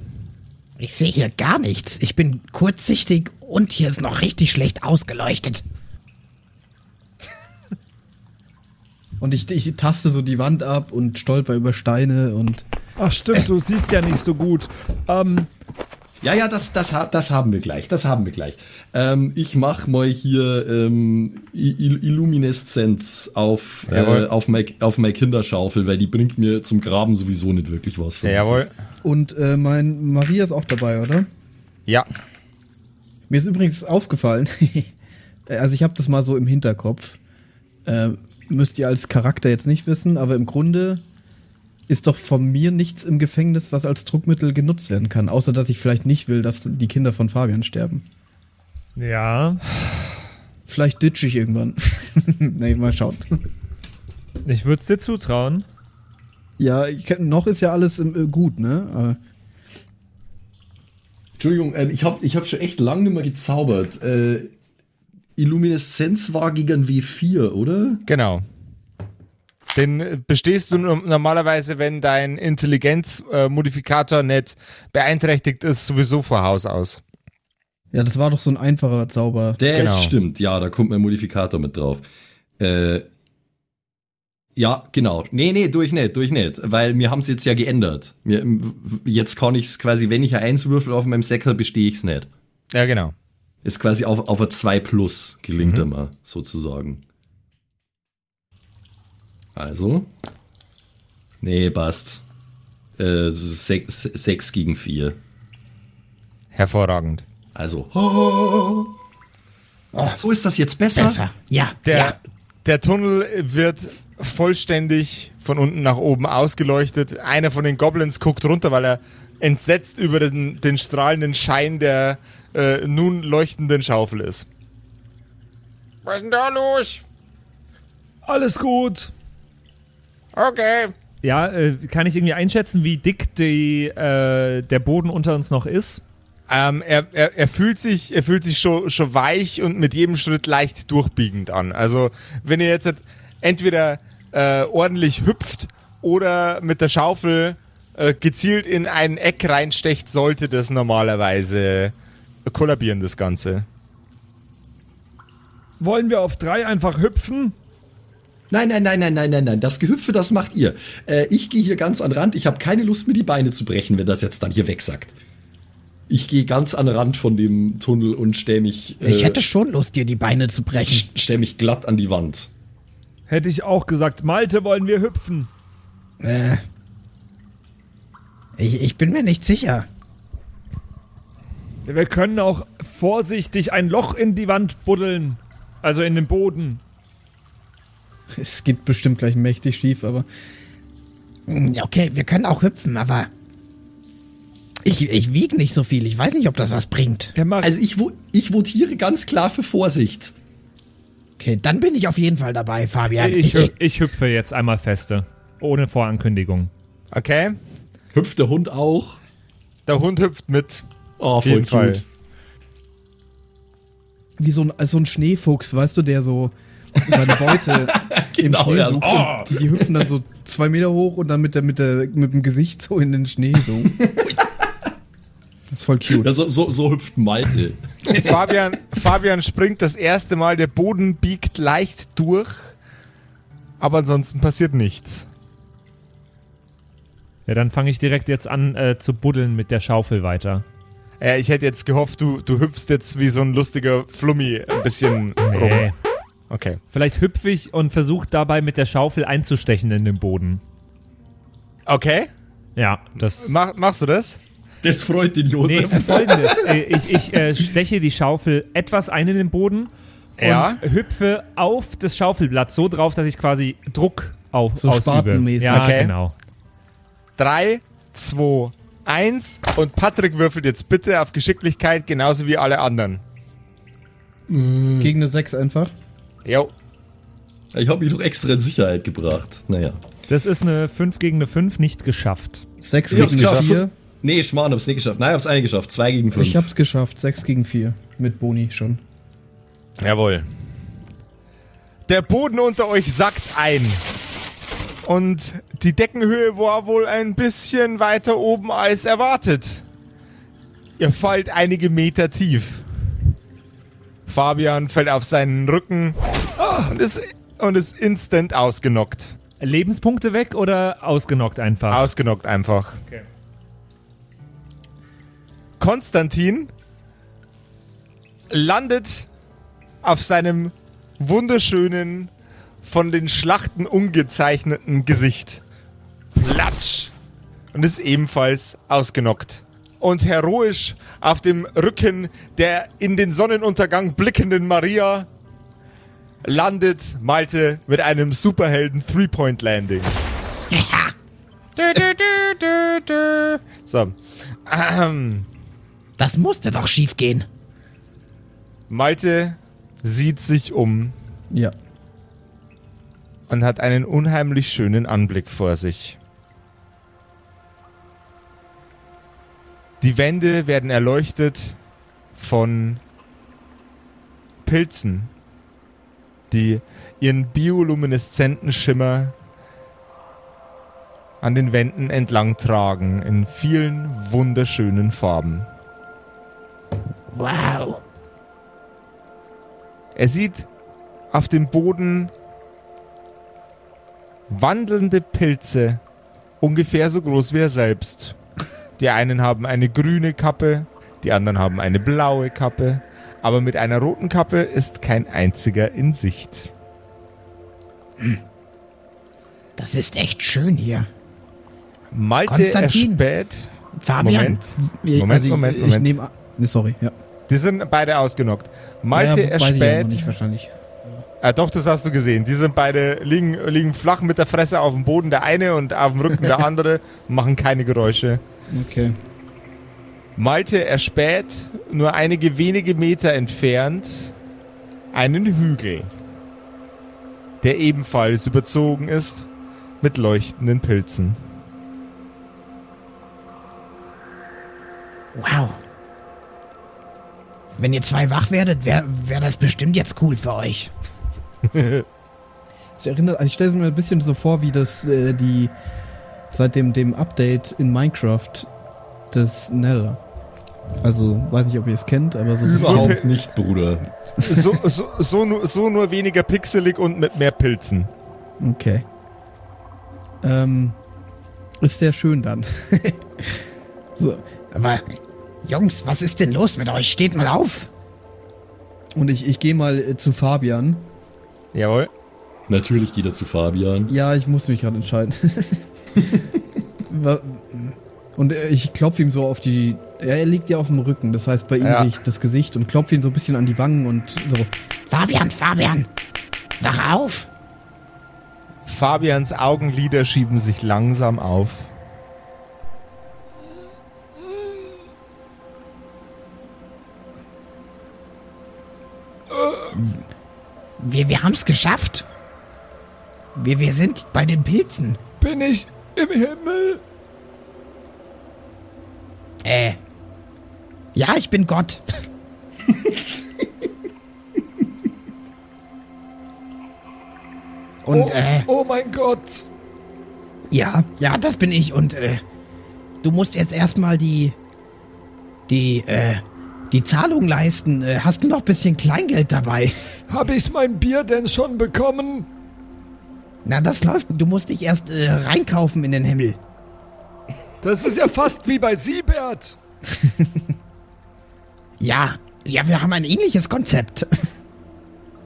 Ich sehe hier gar nichts. Ich bin kurzsichtig und hier ist noch richtig schlecht ausgeleuchtet. [LAUGHS] Und ich, ich taste so die Wand ab und stolper über Steine und. Ach stimmt, du siehst ja nicht so gut. Ähm, Ja, ja, das, das, das haben wir gleich. Das haben wir gleich. Ähm, ich mach mal hier ähm, Illumineszenz auf, äh, auf, meine, auf meine Kinderschaufel, weil die bringt mir zum Graben sowieso nicht wirklich was. Ja, jawohl. Und äh, mein Maria ist auch dabei, oder? Ja. Mir ist übrigens aufgefallen, [LAUGHS] also ich habe das mal so im Hinterkopf. Äh, müsst ihr als Charakter jetzt nicht wissen, aber im Grunde ist doch von mir nichts im Gefängnis, was als Druckmittel genutzt werden kann. Außer dass ich vielleicht nicht will, dass die Kinder von Fabian sterben. ja, Vielleicht ditch ich irgendwann. [LAUGHS] nee, mal schauen. ich würde es dir zutrauen. Ja, ich, kenn- noch ist ja alles im, äh, gut, ne? Aber Entschuldigung, ähm, ich habe ich hab schon echt lange nicht mehr gezaubert. Äh, Illumineszenz war gegen W4, oder? Genau. Den äh, bestehst du normalerweise, wenn dein Intelligenzmodifikator nicht beeinträchtigt ist, sowieso vor Haus aus. ja, das war doch so ein einfacher Zauber. Das Genau. stimmt, ja, da kommt mein Modifikator mit drauf. Äh, ja, genau. Nee, nee, durch nicht, durch nicht. Weil wir haben es jetzt ja geändert. Mir, jetzt kann ich es quasi, wenn ich ein 1 würfel auf meinem Säckel, bestehe ich es nicht. Ja, genau. Ist quasi auf, auf ein 2 plus gelingt immer, sozusagen. Also. Nee, passt. Äh, 6 gegen 4. Hervorragend. Also. [LAUGHS] So ist das jetzt besser? Besser. Ja, Der, ja. der Tunnel wird vollständig von unten nach oben ausgeleuchtet. Einer von den Goblins guckt runter, weil er entsetzt über den, den strahlenden Schein der äh, nun leuchtenden Schaufel ist. Was ist denn da los? Alles gut. Okay. Ja, äh, kann ich irgendwie einschätzen, wie dick die, äh, der Boden unter uns noch ist? Ähm, er, er, er fühlt sich, er fühlt sich schon, schon weich und mit jedem Schritt leicht durchbiegend an. Also wenn ihr jetzt entweder äh, ordentlich hüpft oder mit der Schaufel äh, gezielt in ein Eck reinstecht, sollte das normalerweise kollabieren, das Ganze. Wollen wir auf drei einfach hüpfen? Nein, nein, nein, nein, nein, nein, nein. Das Gehüpfe, das macht ihr. Äh, ich gehe hier ganz an den Rand. Ich habe keine Lust, mir die Beine zu brechen, wenn das jetzt dann hier wegsackt. Ich gehe ganz an den Rand von dem Tunnel und stell mich, äh, Ich hätte schon Lust, dir die Beine zu brechen. stell mich glatt an die Wand. Hätte ich auch gesagt, Malte, wollen wir hüpfen? Äh, ich, ich bin mir nicht sicher. Wir können auch vorsichtig ein Loch in die Wand buddeln. Also in den Boden. Es geht bestimmt gleich mächtig schief, aber Hm, Okay, wir können auch hüpfen, aber ich, ich wiege nicht so viel. Ich weiß nicht, ob das was bringt. Also ich, ich votiere ganz klar für Vorsicht. Okay, dann bin ich auf jeden Fall dabei, Fabian. Ich, ich hüpfe jetzt einmal feste. Ohne Vorankündigung. Okay. Hüpft der Hund auch? Der Hund hüpft mit. Oh, Auf jeden Fall. Wie so ein, so ein Schneefuchs, weißt du, der so seine Beute [LAUGHS] im Genau, Schnee ja, so, und die, die hüpfen dann so zwei Meter hoch und dann mit, der, mit, der, mit dem Gesicht so in den Schnee so. Das ist voll cute. Ja, so, so, so hüpft Malte. Fabian, Fabian springt das erste Mal, der Boden biegt leicht durch, aber ansonsten passiert nichts. Ja, dann fange ich direkt jetzt an äh, zu buddeln mit der Schaufel weiter. Äh, ich hätte jetzt gehofft, du, du hüpfst jetzt wie so ein lustiger Flummi ein bisschen rum. Nee. Okay. Vielleicht hüpfe ich und versuche dabei mit der Schaufel einzustechen in den Boden. Okay. Ja, das. Mach, machst du das? Das freut den Nee, Josef. [LAUGHS] folgendes. Äh, ich ich äh, steche die Schaufel etwas ein in den Boden und Ja. hüpfe auf das Schaufelblatt so drauf, dass ich quasi Druck auf, So ausübe. spatenmäßig. Ja, Okay. genau. Drei, zwei, eins und Patrick würfelt jetzt bitte auf Geschicklichkeit genauso wie alle anderen. Gegen eine 6 einfach. Jo. Ich habe mich doch extra in Sicherheit gebracht. Naja. Das ist eine 5 gegen eine 5 nicht geschafft. 6 Ich hab's gegen geschafft. 4. Nee, Schmarrn, hab's nicht geschafft. Nein, hab's eine geschafft. Zwei gegen fünf. Ich hab's geschafft. 6 gegen 4. Mit Boni schon. Jawohl. Der Boden unter euch sackt ein. Und die Deckenhöhe war wohl ein bisschen weiter oben als erwartet. Ihr fallt einige Meter tief. Fabian fällt auf seinen Rücken und ist, und ist instant ausgenockt. Lebenspunkte weg oder ausgenockt einfach? Ausgenockt einfach. Okay. Konstantin landet auf seinem wunderschönen, von den Schlachten ungezeichneten Gesicht. Platsch! Und ist ebenfalls ausgenockt. Und heroisch auf dem Rücken der in den Sonnenuntergang blickenden Maria landet Malte mit einem Superhelden Three-Point-Landing. [LAUGHS] So. Ähm, Das musste doch schief gehen. Malte sieht sich um Ja. und hat einen unheimlich schönen Anblick vor sich. Die Wände werden erleuchtet von Pilzen, die ihren biolumineszenten Schimmer an den Wänden entlang tragen in vielen wunderschönen Farben. Wow. Er sieht auf dem Boden wandelnde Pilze, ungefähr so groß wie er selbst. Die einen haben eine grüne Kappe, die anderen haben eine blaue Kappe, aber mit einer roten Kappe ist kein einziger in Sicht. Das ist echt schön hier. Malte erspäht. Fabian. Moment. Ich, Moment, also ich, Moment, ich Moment. an- nee, sorry, ja. Die sind beide ausgenockt. Malte ja, weiß ich ja erspäht. nicht wahrscheinlich. Ah, doch, das hast du gesehen. Die sind beide liegen, liegen flach mit der Fresse auf dem Boden, der eine und auf dem Rücken der [LAUGHS] andere, machen keine Geräusche. Okay. Malte erspäht nur einige wenige Meter entfernt einen Hügel, der ebenfalls überzogen ist mit leuchtenden Pilzen. Wow. Wenn ihr zwei wach werdet, wäre wär das bestimmt jetzt cool für euch. [LAUGHS] Es erinnert, also ich stelle es mir ein bisschen so vor, wie das äh, die seit dem, dem Update in Minecraft des Nether. Also, weiß nicht, ob ihr es kennt, aber so ein bisschen- Überhaupt nicht, Bruder. So, so, so, nur, so nur weniger pixelig und mit mehr Pilzen. Okay. Ähm, ist sehr schön dann. [LAUGHS] so. Aber, Jungs, was ist denn los mit euch? Steht mal auf. Und ich, ich gehe mal äh, zu Fabian. Jawohl. Natürlich geht er zu Fabian. Ja, ich muss mich gerade entscheiden. [LAUGHS] Und äh, ich klopfe ihm so auf die. Er liegt ja auf dem Rücken, das heißt bei ihm Ja. sehe ich das Gesicht und klopfe ihn so ein bisschen an die Wangen und so. Fabian, Fabian. Wach auf. Fabians Augenlider schieben sich langsam auf. Wir, wir haben es geschafft. Wir, wir sind bei den Pilzen. Bin ich im Himmel? Äh. Ja, ich bin Gott. [LAUGHS] Und, oh, äh, oh mein Gott. ja, ja, das bin ich. Und, äh, du musst jetzt erstmal die, die, äh, die Zahlung leisten. Äh, hast du noch ein bisschen Kleingeld dabei? [LAUGHS] Habe ich mein Bier denn schon bekommen? Na, das läuft. Du musst dich erst äh, reinkaufen in den Himmel. Das ist ja fast wie bei Siebert. [LAUGHS] Ja, ja, wir haben ein ähnliches Konzept.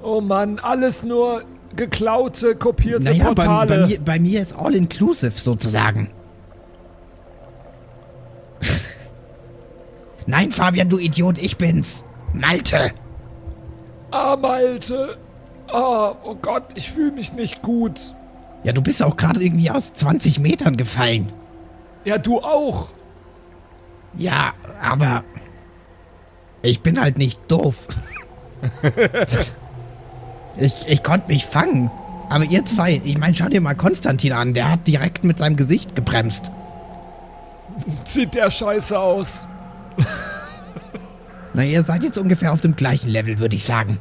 Oh Mann, alles nur geklaute, kopierte Naja, bei, Portale. bei, mir, bei mir ist all inclusive sozusagen. [LAUGHS] Nein, Fabian, du Idiot, ich bin's. Malte. Ah, Malte. Ah, oh Gott, ich fühle mich nicht gut. Ja, du bist auch gerade irgendwie aus 20 Metern gefallen. Ja, du auch. Ja, aber ich bin halt nicht doof. ich ich konnte mich fangen. Aber ihr zwei, ich meine, schau dir mal Konstantin an, der hat direkt mit seinem Gesicht gebremst. Sieht der scheiße aus. Na, ihr seid jetzt ungefähr auf dem gleichen Level, würde ich sagen.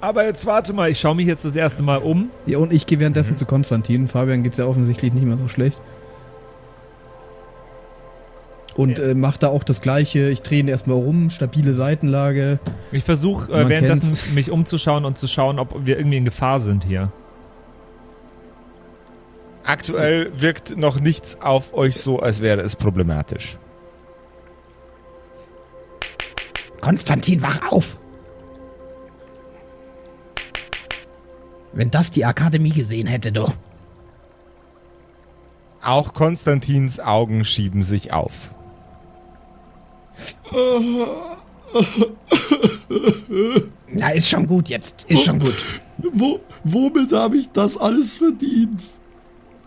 Aber jetzt warte mal, ich schaue mich jetzt das erste Mal um. Ja, und ich gehe währenddessen zu Konstantin. Fabian geht's ja offensichtlich nicht mehr so schlecht. Und äh, mach da auch das Gleiche. Ich drehe ihn erstmal rum, stabile Seitenlage. Ich versuche äh, währenddessen kennt's. mich umzuschauen und zu schauen, ob wir irgendwie in Gefahr sind hier. Aktuell wirkt noch nichts auf euch so, als wäre es problematisch. Konstantin, wach auf! Wenn das die Akademie gesehen hätte, du. Auch Konstantins Augen schieben sich auf. [LAUGHS] Na, ist schon gut jetzt. Ist schon gut. Wo, womit habe ich das alles verdient?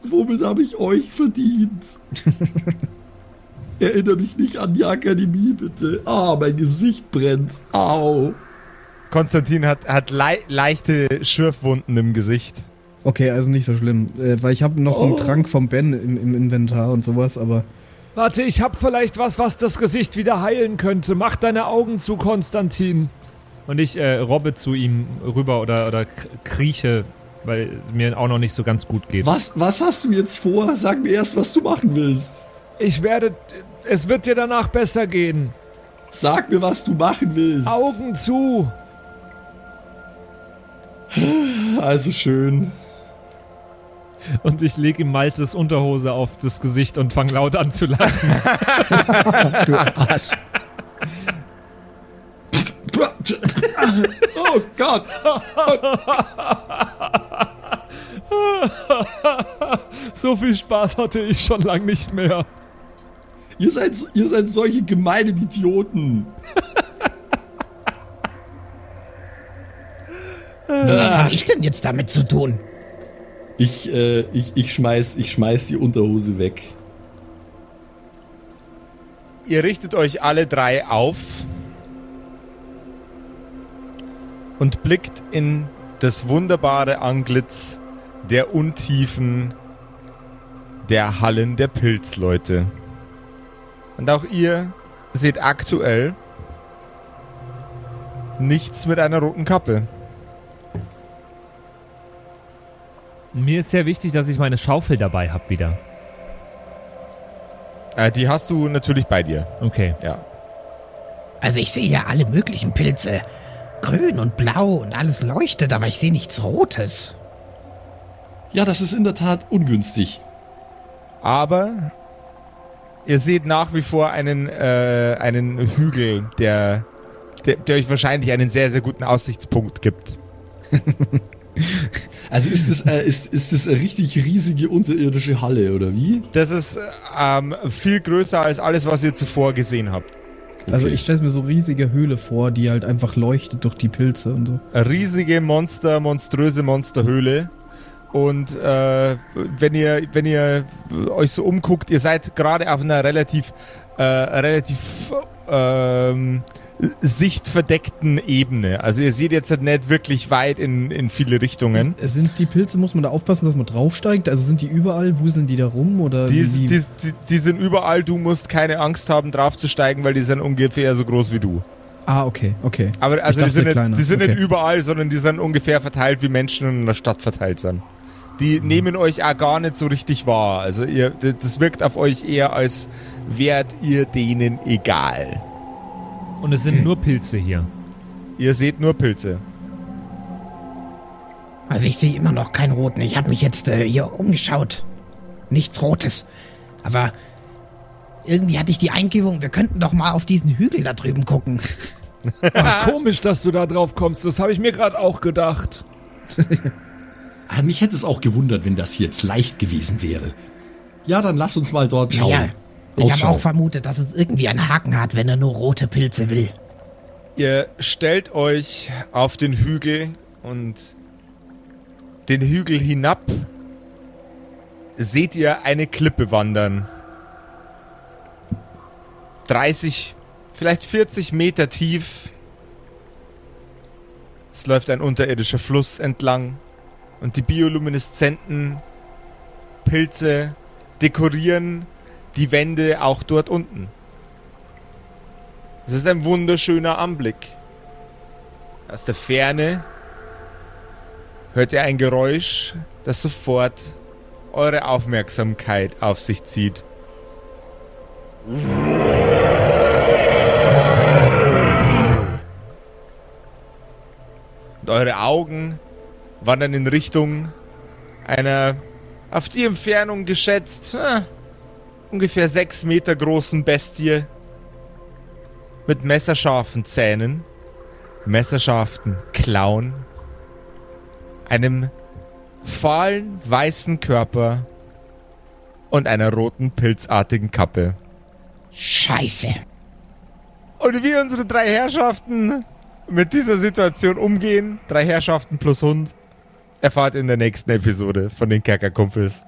Womit habe ich euch verdient? [LAUGHS] Erinnere mich nicht an die Akademie, bitte. Ah, mein Gesicht brennt. Au. Konstantin hat, hat lei leichte Schürfwunden im Gesicht. Okay, also nicht so schlimm. Äh, weil ich habe noch einen Oh. Trank vom Ben im, im Inventar und sowas, aber Warte, ich hab vielleicht was, was das Gesicht wieder heilen könnte. Mach deine Augen zu, Konstantin. Und ich äh, robbe zu ihm rüber oder, oder krieche, weil mir auch noch nicht so ganz gut geht. Was, was hast du jetzt vor? Sag mir erst, was du machen willst. Ich werde. Es wird dir danach besser gehen. Sag mir, was du machen willst. Augen zu. Also schön. Und ich lege ihm Maltes Unterhose auf das Gesicht und fange laut an zu lachen. [LAUGHS] du Arsch. Oh Gott. So viel Spaß hatte ich schon lang nicht mehr. Ihr seid, ihr seid solche gemeinen Idioten. Was hab ich denn jetzt damit zu tun? Ich, äh, ich, ich schmeiß, ich schmeiß die Unterhose weg. Ihr richtet euch alle drei auf und blickt in das wunderbare Antlitz der Untiefen der Hallen der Pilzleute. Und auch ihr seht aktuell nichts mit einer roten Kappe. Mir ist sehr wichtig, dass ich meine Schaufel dabei habe wieder. Äh, die hast du natürlich bei dir. Okay. Ja. Also ich sehe ja alle möglichen Pilze. Grün und blau und alles leuchtet, aber ich sehe nichts Rotes. Ja, das ist in der Tat ungünstig. Aber ihr seht nach wie vor einen, äh, einen Hügel, der, der, der euch wahrscheinlich einen sehr, sehr guten Aussichtspunkt gibt. [LAUGHS] Also ist es, äh, ist, ist es eine richtig riesige unterirdische Halle, oder wie? Das ist ähm, viel größer als alles, was ihr zuvor gesehen habt. Also Okay. ich stelle mir so riesige Höhle vor, die halt einfach leuchtet durch die Pilze und so. Eine riesige Monster, monströse Monsterhöhle. Und äh, wenn ihr, wenn ihr euch so umguckt, ihr seid gerade auf einer relativ, äh, relativ ähm, sichtverdeckten Ebene. Also ihr seht jetzt halt nicht wirklich weit in, in viele Richtungen. Es Sind die Pilze, muss man da aufpassen, dass man draufsteigt? Also sind die überall, wuseln die da rum? Oder Die, die, die, die sind überall, du musst keine Angst haben, draufzusteigen, weil die sind ungefähr so groß wie du. Ah, okay, okay. Aber also die sind, nicht, die sind okay. nicht überall, sondern die sind ungefähr verteilt, wie Menschen in einer Stadt verteilt sind. Die Mhm. nehmen euch auch gar nicht so richtig wahr. Also ihr, das das wirkt auf euch eher als wärt ihr denen egal. Und es sind nur Pilze hier. Ihr seht nur Pilze. Also ich sehe immer noch keinen roten. Ich habe mich jetzt äh, hier umgeschaut. Nichts Rotes. Aber irgendwie hatte ich die Eingebung, wir könnten doch mal auf diesen Hügel da drüben gucken. [LAUGHS] Ach, komisch, dass du da drauf kommst. Das habe ich mir gerade auch gedacht. [LAUGHS] Ah, Mich hätte es auch gewundert, wenn das jetzt leicht gewesen wäre. Ja, dann lass uns mal dort schauen. Naja, ich habe auch vermutet, dass es irgendwie einen Haken hat, wenn er nur rote Pilze will. Ihr stellt euch auf den Hügel und den Hügel hinab seht ihr eine Klippe wandern. 30, vielleicht 40 Meter tief. Es läuft ein unterirdischer Fluss entlang und die biolumineszenten Pilze dekorieren die Wände auch dort unten. Es ist ein wunderschöner Anblick. Aus der Ferne hört ihr ein Geräusch, das sofort eure Aufmerksamkeit auf sich zieht. Und eure Augen wandern in Richtung einer auf die Entfernung geschätzt ah, ungefähr sechs Meter großen Bestie mit messerscharfen Zähnen, messerscharfen Klauen, einem fahlen weißen Körper und einer roten pilzartigen Kappe. Scheiße. Und wie unsere drei Herrschaften mit dieser Situation umgehen, drei Herrschaften plus Hund, erfahrt ihr in der nächsten Episode von den Kerkerkumpels.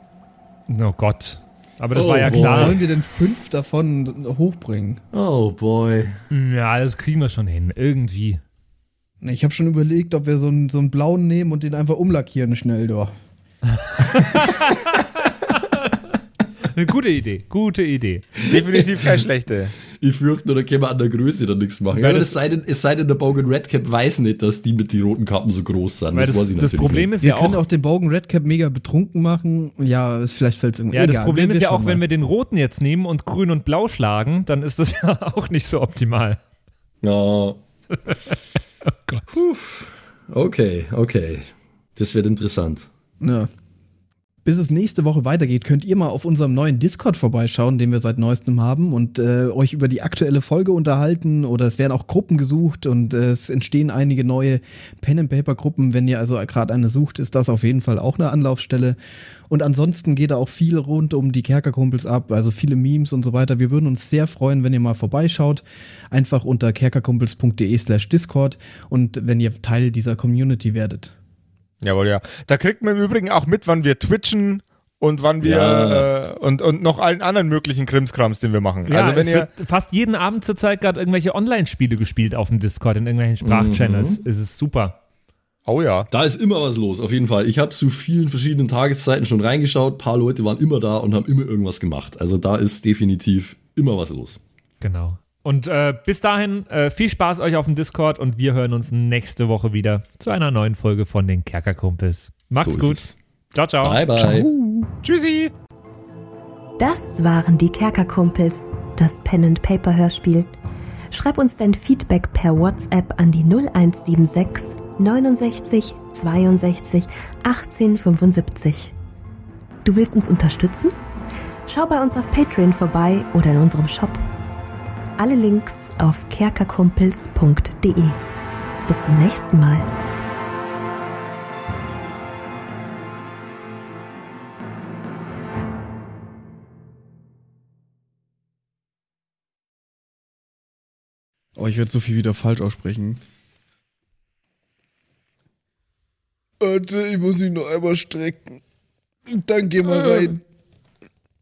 Oh Gott. Aber das Oh, war ja boy. klar. Wollen wir denn fünf davon hochbringen? Oh boy. Ja, das kriegen wir schon hin. Irgendwie. Ich habe schon überlegt, ob wir so einen, so einen blauen nehmen und den einfach umlackieren schnell doch. [LAUGHS] Eine gute Idee. Gute Idee. Definitiv keine schlechte. Ich fürchte, nur, da können wir an der Größe dann nichts machen. Weil das- es sei, denn, es sei denn, der Bogan Redcap weiß nicht, dass die mit den roten Kappen so groß sind. Das, weiß ich das natürlich Problem nicht. ist Wir ja können auch. auch den Bogen Redcap mega betrunken machen. Ja, es- vielleicht fällt es irgendwie Ja, das egal, Problem wir- ist wir ja auch, schauen wenn mal. wir den roten jetzt nehmen und grün und blau schlagen, dann ist das [LAUGHS] ja auch nicht so optimal. Ja. [LAUGHS] Gott. Okay, okay. Das wird interessant. Ja. Bis es nächste Woche weitergeht, könnt ihr mal auf unserem neuen Discord vorbeischauen, den wir seit neuestem haben und äh, euch über die aktuelle Folge unterhalten oder es werden auch Gruppen gesucht und äh, es entstehen einige neue Pen and Paper Gruppen. Wenn ihr also gerade eine sucht, ist das auf jeden Fall auch eine Anlaufstelle. Und ansonsten geht da auch viel rund um die Kerkerkumpels ab, also viele Memes und so weiter. Wir würden uns sehr freuen, wenn ihr mal vorbeischaut. Einfach unter kerkerkumpels.de slash Discord und wenn ihr Teil dieser Community werdet. Jawohl, ja. Da kriegt man im Übrigen auch mit, wann wir twitchen und wann wir Ja. äh, und, und noch allen anderen möglichen Krimskrams, den wir machen. Ja, also wenn es ihr wird fast jeden Abend zurzeit gerade irgendwelche Online-Spiele gespielt auf dem Discord, in irgendwelchen Sprachchannels. Es ist super. Oh ja. Da ist immer was los, auf jeden Fall. Ich habe zu vielen verschiedenen Tageszeiten schon reingeschaut. Ein paar Leute waren immer da und haben immer irgendwas gemacht. Also da ist definitiv immer was los. Genau. Und äh, bis dahin, äh, viel Spaß euch auf dem Discord und wir hören uns nächste Woche wieder zu einer neuen Folge von den Kerkerkumpels. Macht's So gut. es. Ciao, ciao. Bye, bye. Tschüssi. Das waren die Kerkerkumpels, das Pen and Paper Hörspiel. Schreib uns dein Feedback per WhatsApp an die 0176 69 62 18 75. Du willst uns unterstützen? Schau bei uns auf Patreon vorbei oder in unserem Shop. Alle Links auf kerkerkumpels.de. Bis zum nächsten Mal. Oh, ich werde so viel wieder falsch aussprechen. Warte, ich muss mich noch einmal strecken. Dann geh mal rein.